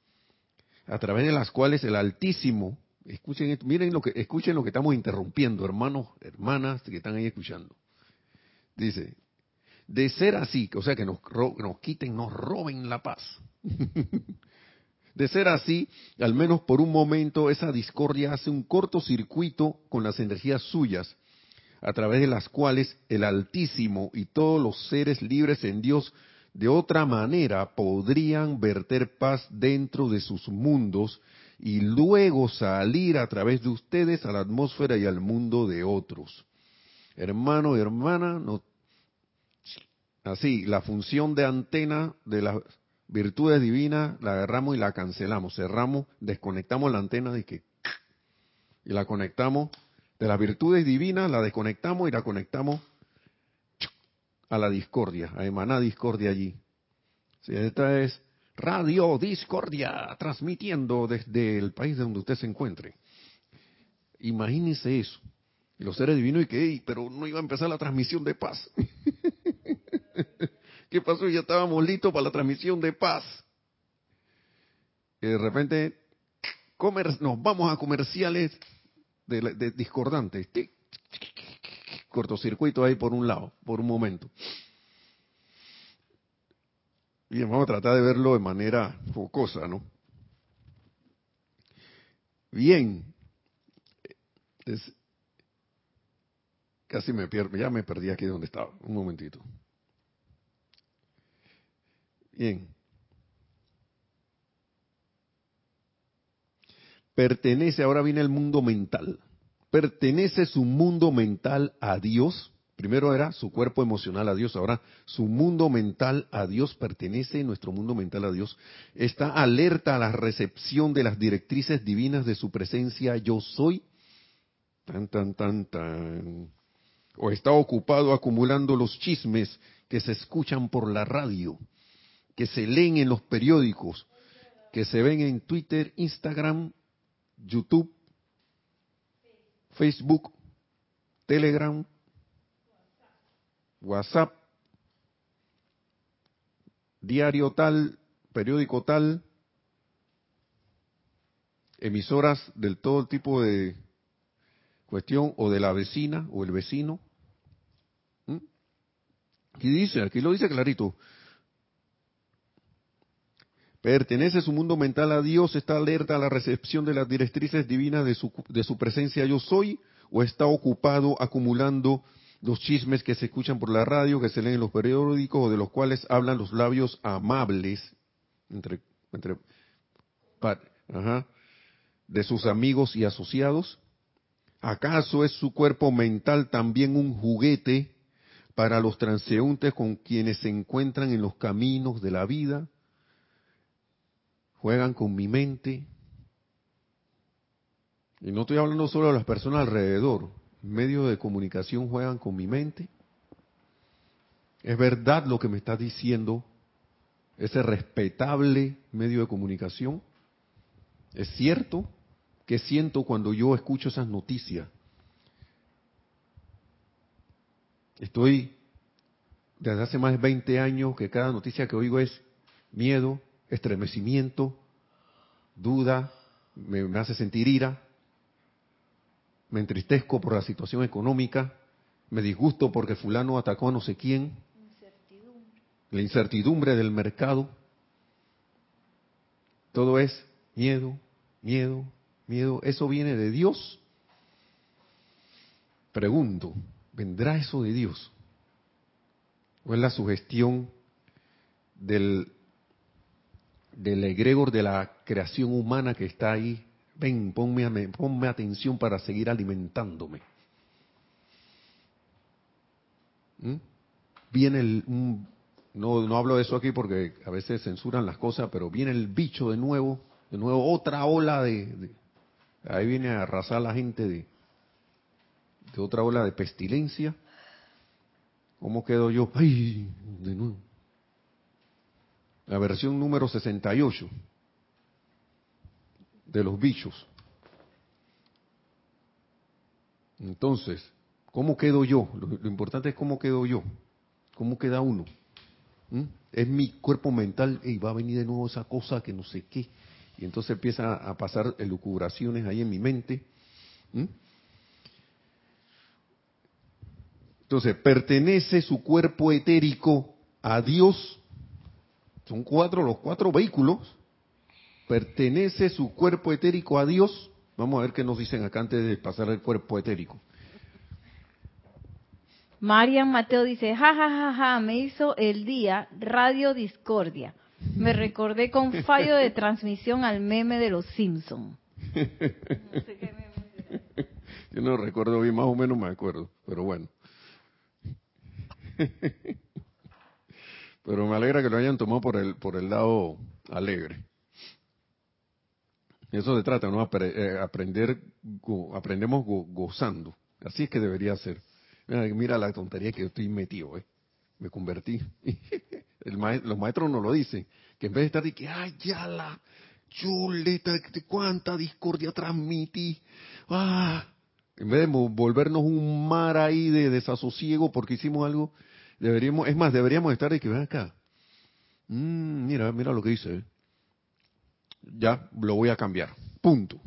a través de las cuales el Altísimo Escuchen miren lo que, escuchen lo que estamos interrumpiendo, hermanos, hermanas que están ahí escuchando. Dice, de ser así, o sea, que nos quiten, nos roben la paz. de ser así, al menos por un momento, esa discordia hace un cortocircuito con las energías suyas, a través de las cuales el Altísimo y todos los seres libres en Dios de otra manera podrían verter paz dentro de sus mundos y luego salir a través de ustedes a la atmósfera y al mundo de otros. Hermano hermana, no, así, la función de antena de las virtudes divinas la agarramos y la cancelamos, cerramos, desconectamos la antena de que y la conectamos de las virtudes divinas, la desconectamos y la conectamos a la discordia, a emanar discordia allí. Si esta es Radio Discordia, transmitiendo desde el país donde usted se encuentre. Imagínese eso. Y los seres divinos y que, pero no iba a empezar la transmisión de paz. ¿Qué pasó? Ya estábamos listos para la transmisión de paz. Y de repente nos vamos a comerciales de, de discordantes. Cortocircuito ahí por un lado, por un momento. Bien, vamos a tratar de verlo de manera focosa, ¿no? Bien. casi me pierdo, ya me perdí aquí donde estaba. Un momentito. Bien. Pertenece, ahora viene el mundo mental. Pertenece su mundo mental a Dios. Primero era su cuerpo emocional a Dios, ahora su mundo mental a Dios. Pertenece, nuestro mundo mental a Dios, está alerta a la recepción de las directrices divinas de su presencia. Yo soy, tan, tan, tan, tan, o está ocupado acumulando los chismes que se escuchan por la radio, que se leen en los periódicos, que se ven en Twitter, Instagram, YouTube, Facebook, Telegram, WhatsApp, diario tal, periódico tal, emisoras del todo tipo de cuestión o de la vecina o el vecino. ¿Mm? Dice, aquí lo dice clarito. Pertenece su mundo mental a Dios, está alerta a la recepción de las directrices divinas de su, de su presencia yo soy, o está ocupado acumulando los chismes que se escuchan por la radio, que se leen en los periódicos o de los cuales hablan los labios amables, entre, entre, de sus amigos y asociados? ¿Acaso es su cuerpo mental también un juguete para los transeúntes con quienes se encuentran en los caminos de la vida? ¿Juegan con mi mente? Y no estoy hablando solo de las personas alrededor. Medios de comunicación juegan con mi mente. ¿Es verdad lo que me está diciendo ese respetable medio de comunicación? ¿Es cierto? ¿Qué siento cuando yo escucho esas noticias? Estoy desde hace más de 20 años que cada noticia que oigo es miedo, estremecimiento, duda, me, me hace sentir ira, me entristezco por la situación económica, me disgusto porque fulano atacó a no sé quién, la incertidumbre del mercado, todo es miedo, miedo, miedo. ¿Eso viene de Dios? Pregunto, ¿vendrá eso de Dios? ¿O es la sugestión del, del egregor de la creación humana que está ahí? Ven, ponme, ponme atención para seguir alimentándome. ¿Mm? Viene el, no, no hablo de eso aquí porque a veces censuran las cosas, pero viene el bicho de nuevo, de nuevo otra ola de, ahí viene a arrasar a la gente de, de otra ola de pestilencia. ¿Cómo quedo yo? ¡Ay! De nuevo. La versión número 68 de los bichos. Entonces, ¿cómo quedo yo? lo importante es cómo quedo yo. ¿Cómo queda uno? Es mi cuerpo mental y va a venir de nuevo esa cosa que no sé qué. Y entonces empieza a pasar elucubraciones ahí en mi mente. Entonces, pertenece su cuerpo etérico a Dios. Son cuatro, los cuatro vehículos. Pertenece su cuerpo etérico a Dios. Vamos a ver qué nos dicen acá antes de pasar el cuerpo etérico. Marian Mateo dice, ja, ja, ja, ja, me hizo el día Radio Discordia. Me recordé con fallo de transmisión al meme de los Simpson. Yo no recuerdo bien, más o menos me acuerdo, pero bueno. Pero me alegra que lo hayan tomado por el, por el lado alegre. Eso se trata, ¿no? Eh, aprender, aprendemos gozando. Así es que debería ser. Mira, la tontería que yo estoy metido, ¿eh? Me convertí. los maestros nos lo dicen, que en vez de estar de que, ay, ya la chuleta, cuánta discordia transmití. Ah, en vez de volvernos un mar ahí de desasosiego porque hicimos algo, deberíamos, es más, deberíamos estar de que ven acá. Mm, mira, mira lo que dice. ¿eh? Ya lo voy a cambiar. Punto.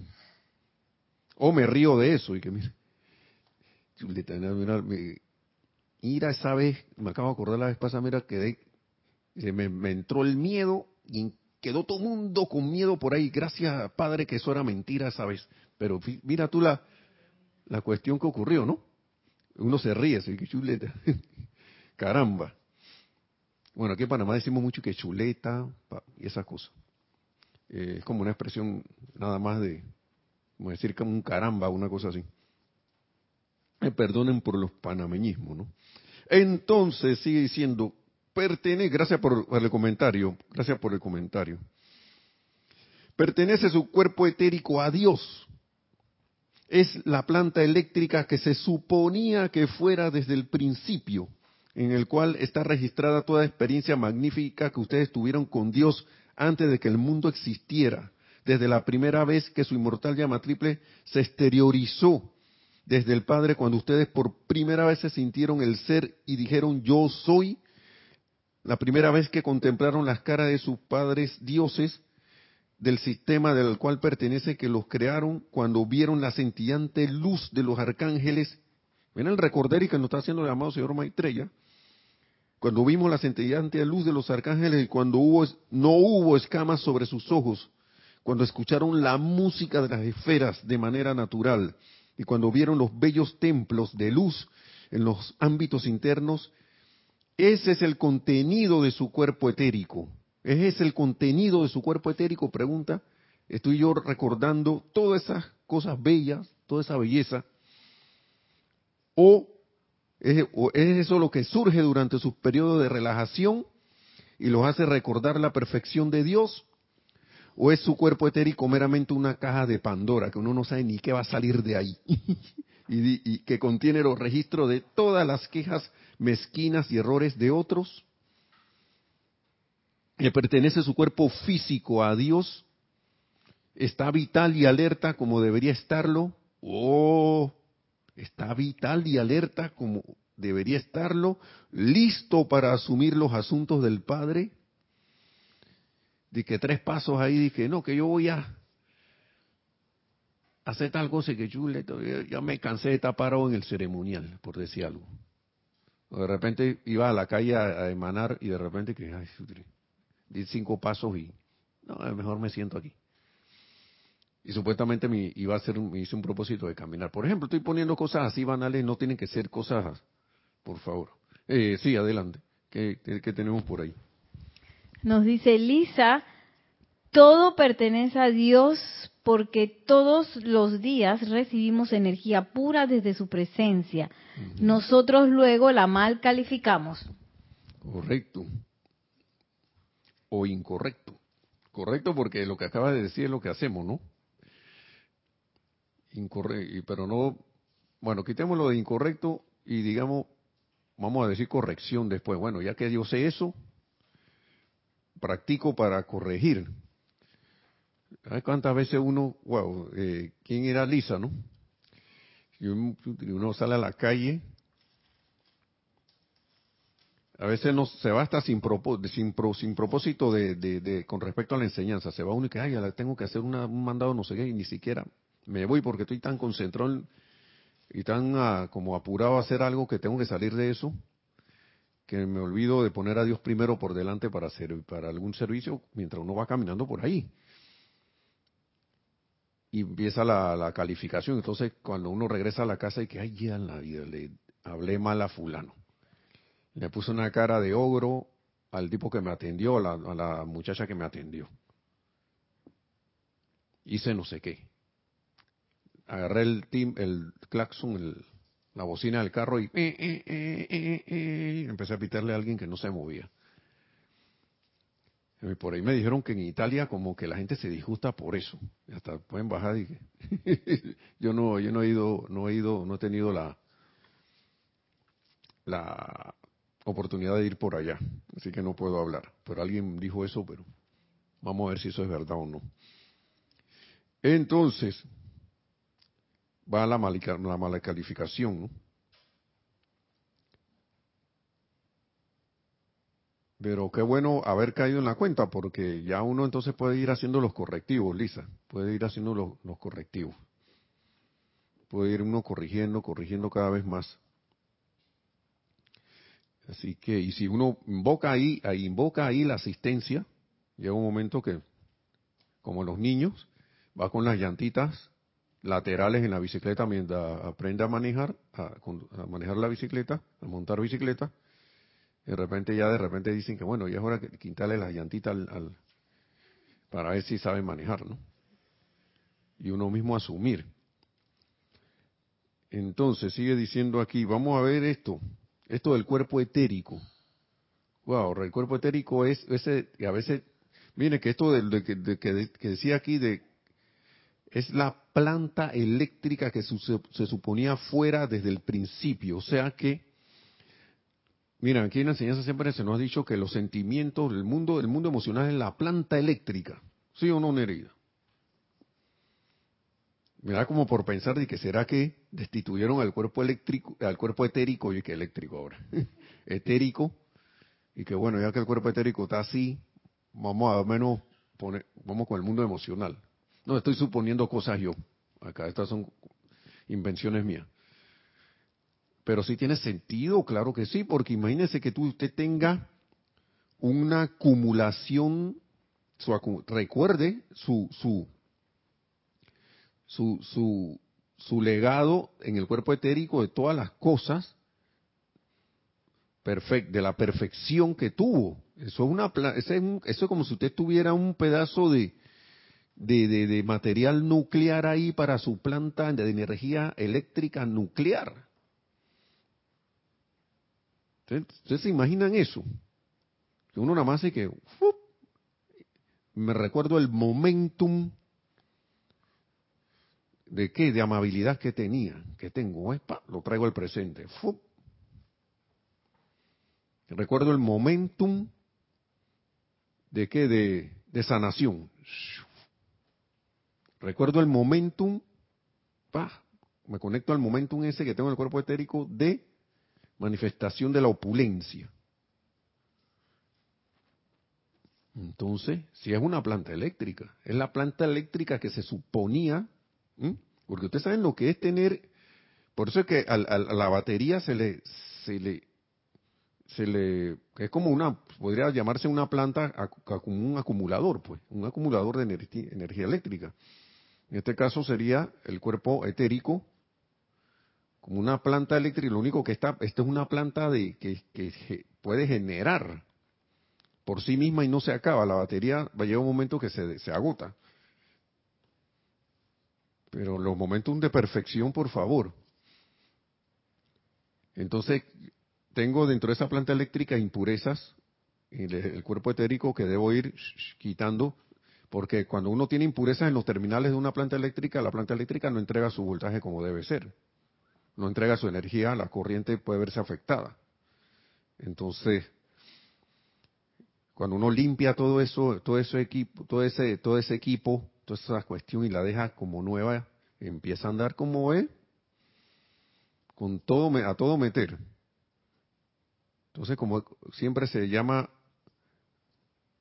O me río de eso y que mira, mira, esa vez, me acabo de acordar la vez pasada, mira, que me, me entró el miedo y quedó todo el mundo con miedo por ahí. Gracias, Padre, que eso era mentira esa vez. Pero mira tú la, la cuestión que ocurrió, ¿no? Uno se ríe, chuleta. Caramba. Bueno, aquí en Panamá decimos mucho que chuleta y esas cosas. Eh, es como una expresión nada más de, como decir como un caramba, una cosa así me perdonen por los panameñismos, ¿no? Entonces sigue diciendo, pertenece, gracias por, el comentario, gracias por el comentario. Pertenece su cuerpo etérico a Dios. Es la planta eléctrica que se suponía que fuera desde el principio, en el cual está registrada toda experiencia magnífica que ustedes tuvieron con Dios antes de que el mundo existiera, desde la primera vez que su inmortal llama triple se exteriorizó desde el Padre cuando ustedes por primera vez se sintieron el ser y dijeron yo soy, la primera vez que contemplaron las caras de sus padres dioses del sistema del cual pertenece que los crearon cuando vieron la centillante luz de los arcángeles. Ven el recordar y que nos está haciendo el amado señor Maitreya. Cuando vimos la centellante luz de los arcángeles y cuando hubo, no hubo escamas sobre sus ojos, cuando escucharon la música de las esferas de manera natural, y cuando vieron los bellos templos de luz en los ámbitos internos, ese es el contenido de su cuerpo etérico. ¿Es ese el contenido de su cuerpo etérico? Pregunta. Estoy yo recordando todas esas cosas bellas, toda esa belleza. ¿O es, eso lo que surge durante sus periodos de relajación y los hace recordar la perfección de Dios? ¿O es su cuerpo etérico meramente una caja de Pandora que uno no sabe ni qué va a salir de ahí? y, y, que contiene los registros de todas las quejas mezquinas y errores de otros. Le pertenece su cuerpo físico a Dios. Está vital y alerta como debería estarlo. Oh, está vital y alerta como debería estarlo. Listo para asumir los asuntos del Padre. De que tres pasos ahí dije, no, que yo voy a hacer tal cosa que yo ya me cansé de estar parado en el ceremonial, por decir algo. De repente iba a la calle a, emanar y de repente que, di cinco pasos y, no, mejor me siento aquí. Y supuestamente me iba a hacer, me hice un propósito de caminar. Por ejemplo, estoy poniendo cosas así banales, no tienen que ser cosas, por favor. Eh, sí, adelante. ¿Qué, ¿Qué tenemos por ahí? Nos dice Lisa, todo pertenece a Dios porque todos los días recibimos energía pura desde su presencia. Nosotros luego la mal calificamos. Correcto. O incorrecto. Correcto porque lo que acaba de decir es lo que hacemos, ¿no? Incorrecto, pero no, bueno, quitemos lo de incorrecto y digamos, vamos a decir corrección después. Bueno, ya que yo sé eso, practico para corregir ¿Sabes cuántas veces uno, wow, eh, ¿quién era Lisa, no? Y uno, sale a la calle, a veces no se va hasta sin, sin, sin propósito de, de, con respecto a la enseñanza. Se va uno y que, ay, ya tengo que hacer un mandado no sé qué, y ni siquiera me voy porque estoy tan concentrado y tan ah, como apurado a hacer algo que tengo que salir de eso, que me olvido de poner a Dios primero por delante para hacer para algún servicio mientras uno va caminando por ahí y empieza la, calificación. Entonces, cuando uno regresa a la casa y que, ay, ya en la vida le hablé mal a fulano. Le puse una cara de ogro al tipo que me atendió, a la, muchacha que me atendió. Hice no sé qué. Agarré el tim, el claxon, la bocina del carro y eh, eh, eh, empecé a pitarle a alguien que no se movía. Por ahí me dijeron que en Italia como que la gente se disgusta por eso. Hasta pueden bajar y yo no, yo no he ido, no he ido, no he tenido la la oportunidad de ir por allá, así que no puedo hablar. Pero alguien dijo eso, pero vamos a ver si eso es verdad o no. Entonces, va la, la mala calificación, ¿no? Pero qué bueno haber caído en la cuenta, porque ya uno entonces puede ir haciendo los correctivos, Lisa, puede ir haciendo los, correctivos. Puede ir uno corrigiendo, corrigiendo cada vez más. Así que, y si uno invoca ahí invoca ahí la asistencia, llega un momento que, como los niños, va con las llantitas laterales en la bicicleta mientras aprende a manejar, a manejar la bicicleta, a montar bicicleta, de repente ya de repente dicen que bueno, ya es hora de quitarle las llantitas al, para ver si saben manejar, ¿no? Y uno mismo asumir. Entonces sigue diciendo aquí, vamos a ver esto, esto del cuerpo etérico. Wow, el cuerpo etérico es ese, a veces, mire que esto de, que, decía aquí de, es la planta eléctrica que se suponía fuera desde el principio, o sea que Mira, aquí en la enseñanza siempre se nos ha dicho que los sentimientos, el mundo, el mundo emocional es la planta eléctrica. ¿Sí o no, Nerida? Me da como por pensar de que será que destituyeron al cuerpo eléctrico, al cuerpo etérico, y que eléctrico ahora, etérico, y que bueno, ya que el cuerpo etérico está así, vamos a menos poner, vamos con el mundo emocional. No estoy suponiendo cosas yo. Acá estas son invenciones mías. Pero sí tiene sentido, claro que sí, porque imagínese que tú, usted tenga una acumulación, su, recuerde su, su, su, su, su legado en el cuerpo etérico de todas las cosas, perfect, de la perfección que tuvo Eso es, una, eso es como si usted tuviera un pedazo de, de, material nuclear ahí para su planta de energía eléctrica nuclear. ¿Ustedes, se imaginan eso? Que uno nada más hace que... me recuerdo el momentum de qué, de amabilidad que tenía, que tengo, lo traigo al presente. Recuerdo el momentum de qué, de, de sanación. Recuerdo el momentum, me conecto al momentum ese que tengo en el cuerpo etérico de manifestación de la opulencia. Entonces, si es una planta eléctrica, es la planta eléctrica que se suponía, porque ustedes saben lo que es tener, por eso es que a, la batería se le, se le, se le, es como una, podría llamarse una planta como un acumulador, pues, un acumulador de energía eléctrica. En este caso sería el cuerpo etérico como una planta eléctrica. Lo único que está, esto es una planta de que, puede generar por sí misma y no se acaba. La batería va a llegar un momento que se, se agota. Pero los momentos de perfección, por favor. Entonces, tengo dentro de esa planta eléctrica impurezas en el cuerpo etérico que debo ir quitando porque cuando uno tiene impurezas en los terminales de una planta eléctrica, la planta eléctrica no entrega su voltaje como debe ser. No entrega su energía, la corriente puede verse afectada. Entonces, cuando uno limpia todo eso, todo ese equipo, todo ese, todo ese equipo, toda esa cuestión y la deja como nueva, empieza a andar como es, con todo, a todo meter. Entonces, como siempre se llama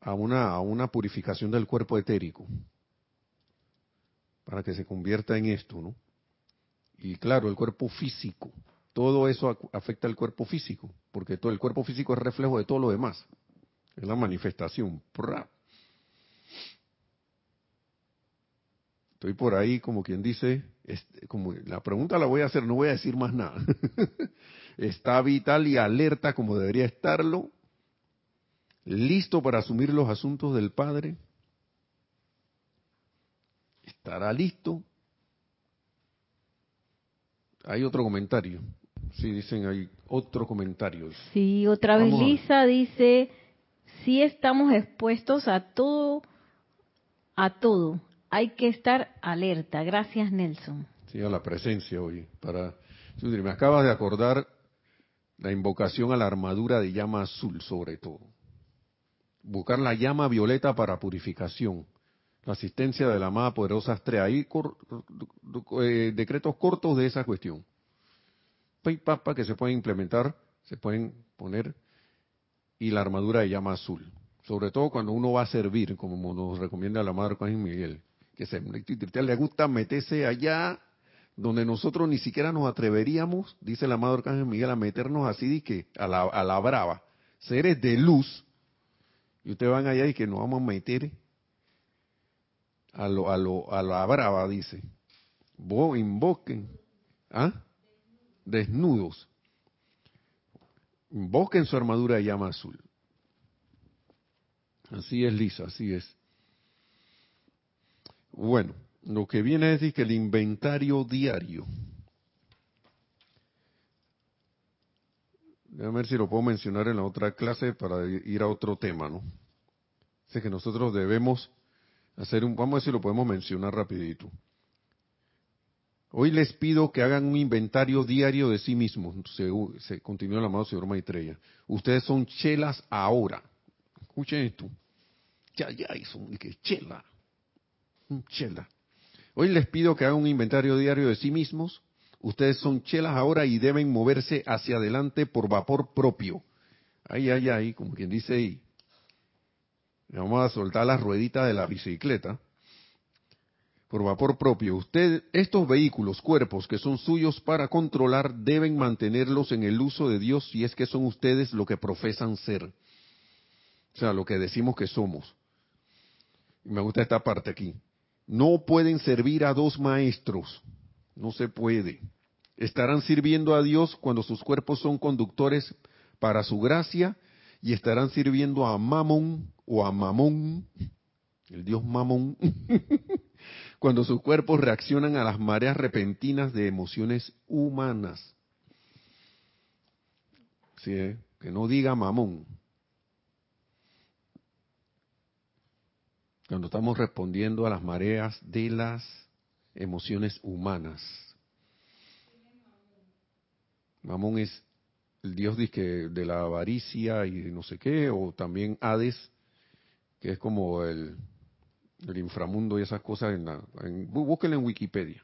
a una, a una purificación del cuerpo etérico, para que se convierta en esto, ¿no? Y claro, el cuerpo físico, todo eso afecta al cuerpo físico, porque todo el cuerpo físico es reflejo de todo lo demás, es la manifestación. Estoy por ahí como quien dice, como la pregunta la voy a hacer, no voy a decir más nada. Está vital y alerta como debería estarlo listo para asumir los asuntos del Padre? ¿Estará listo? Hay otro comentario. Sí, dicen hay otro comentario. Sí, otra vez Lisa dice, si estamos expuestos a todo, a todo. Hay que estar alerta. Gracias, Nelson. Sí, a la presencia hoy. Para, me acabas de acordar la invocación a la armadura de llama azul, sobre todo buscar la llama violeta para purificación, la asistencia de la amada poderosa estrella. Hay eh, decretos cortos de esa cuestión. Papa que se pueden implementar, se pueden poner, y la armadura de llama azul. Sobre todo cuando uno va a servir, como nos recomienda la Madre Juan Miguel, que se, le gusta meterse allá donde nosotros ni siquiera nos atreveríamos, dice la Madre Arcángel Miguel, a meternos así que a la, a la brava. Seres de luz y ustedes van allá y que nos vamos a meter a lo, a lo, a la brava, dice. Vos invoquen, ¿ah? Desnudos. Invoquen su armadura de llama azul. Así es, Lisa, así es. Bueno, lo que viene es que el inventario diario. Déjame ver si lo puedo mencionar en la otra clase para ir a otro tema, ¿no? Sé que nosotros debemos hacer un, vamos a ver si lo podemos mencionar rapidito. Hoy les pido que hagan un inventario diario de sí mismos, se, se continúa el amado señor Maitreya. Ustedes son chelas ahora. Escuchen esto. Ya, ya, son que chela. Chela. Hoy les pido que hagan un inventario diario de sí mismos Ustedes son chelas ahora y deben moverse hacia adelante por vapor propio. Ay, ay, ay, como quien dice ahí. Vamos a soltar las rueditas de la bicicleta. Por vapor propio. Usted, estos vehículos, cuerpos que son suyos para controlar, deben mantenerlos en el uso de Dios si es que son ustedes lo que profesan ser. O sea, lo que decimos que somos. me gusta esta parte aquí. No pueden servir a dos maestros no se puede. Estarán sirviendo a Dios cuando sus cuerpos son conductores para su gracia y estarán sirviendo a Mamón o a Mamón, el dios Mamón, cuando sus cuerpos reaccionan a las mareas repentinas de emociones humanas. Sí, ¿eh? que no diga Mamón. Cuando estamos respondiendo a las mareas de las emociones humanas. Mamón es el dios de la avaricia y no sé qué, o también Hades, que es como el, el inframundo y esas cosas. En la, en, búsquenlo en Wikipedia.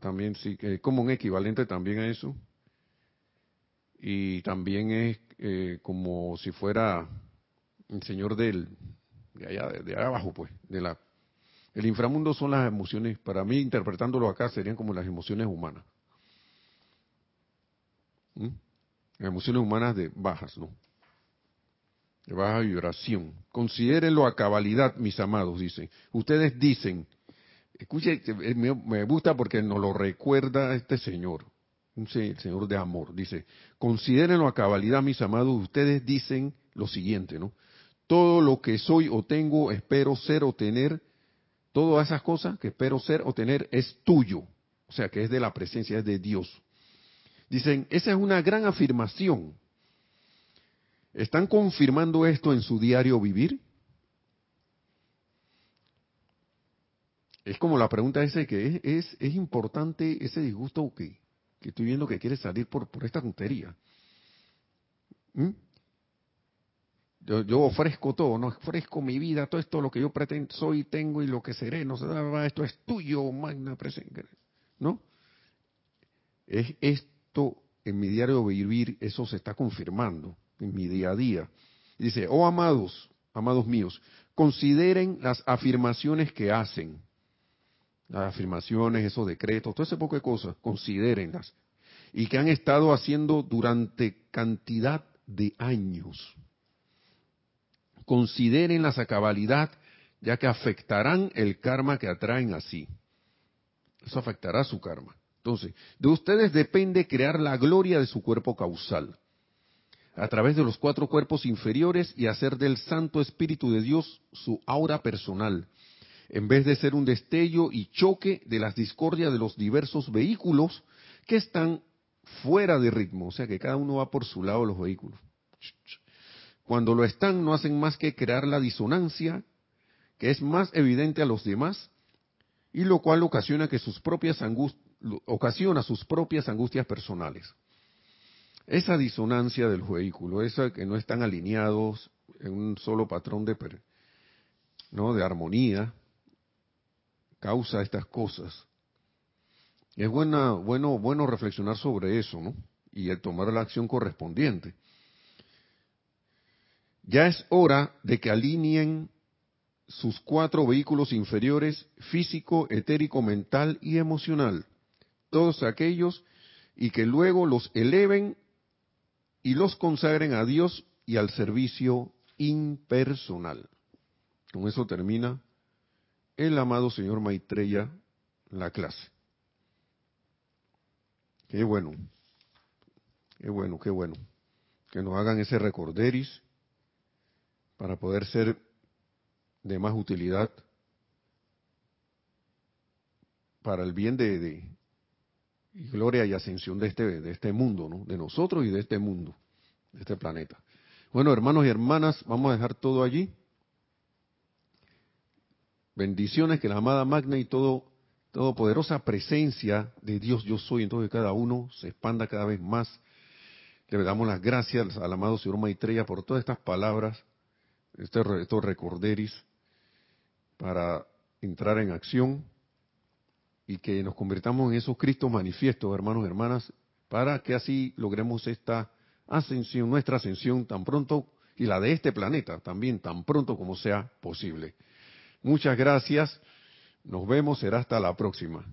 También sí, como un equivalente también a eso. Y también es eh, como si fuera el señor del de allá de, abajo, pues, de la el inframundo son las emociones, para mí interpretándolo acá serían como las emociones humanas. ¿Mm? Las emociones humanas de bajas, ¿no? De baja vibración. Considérenlo a cabalidad, mis amados, dicen. Ustedes dicen, escuche, eh, me gusta porque nos lo recuerda este señor, el señor de amor. Dice, considérenlo a cabalidad, mis amados, ustedes dicen lo siguiente, ¿no? Todo lo que soy o tengo, espero ser o tener, todas esas cosas que espero ser o tener es tuyo. O sea, que es de la presencia, es de Dios. Dicen, esa es una gran afirmación. ¿Están confirmando esto en su diario vivir? Es como la pregunta esa que es, es, importante ese disgusto que, que, estoy viendo que quiere salir por, por esta tontería. ¿Mm? Yo, ofrezco todo, no ofrezco mi vida, todo esto lo que yo pretendo, soy, tengo y lo que seré, no esto es tuyo, magna presencia, ¿no? Es, es en mi diario vivir, eso se está confirmando en mi día a día. Dice, oh amados, amados míos, consideren las afirmaciones que hacen. Las afirmaciones, esos decretos, todo ese poco de cosas, considérenlas. Y que han estado haciendo durante cantidad de años. Considérenlas a cabalidad, ya que afectarán el karma que atraen así. Eso afectará su karma. Entonces, de ustedes depende crear la gloria de su cuerpo causal a través de los cuatro cuerpos inferiores y hacer del Santo Espíritu de Dios su aura personal, en vez de ser un destello y choque de las discordias de los diversos vehículos que están fuera de ritmo, o sea que cada uno va por su lado los vehículos. Cuando lo están no hacen más que crear la disonancia que es más evidente a los demás y lo cual ocasiona que sus propias angustias ocasiona sus propias angustias personales. Esa disonancia del vehículo, esa que no están alineados en un solo patrón de, ¿no? de armonía, causa estas cosas. Es buena, bueno, bueno reflexionar sobre eso, ¿no? Y tomar la acción correspondiente. Ya es hora de que alineen sus cuatro vehículos inferiores, físico, etérico, mental y emocional todos aquellos y que luego los eleven y los consagren a Dios y al servicio impersonal. Con eso termina el amado señor Maitreya la clase. Qué bueno, qué bueno, qué bueno. Que nos hagan ese recorderis para poder ser de más utilidad para el bien de, y gloria y ascensión de este, de este mundo, ¿no? de nosotros y de este mundo, de este planeta. Bueno, hermanos y hermanas, vamos a dejar todo allí. Bendiciones que la amada magna y todo poderosa presencia de Dios yo soy en todo cada uno se expanda cada vez más. Le damos las gracias al amado Señor Maitreya por todas estas palabras, este estos recorderis, para entrar en acción y que nos convirtamos en esos Cristos manifiestos, hermanos y hermanas, para que así logremos esta ascensión, nuestra ascensión tan pronto y la de este planeta también tan pronto como sea posible. Muchas gracias. Nos vemos, será hasta la próxima.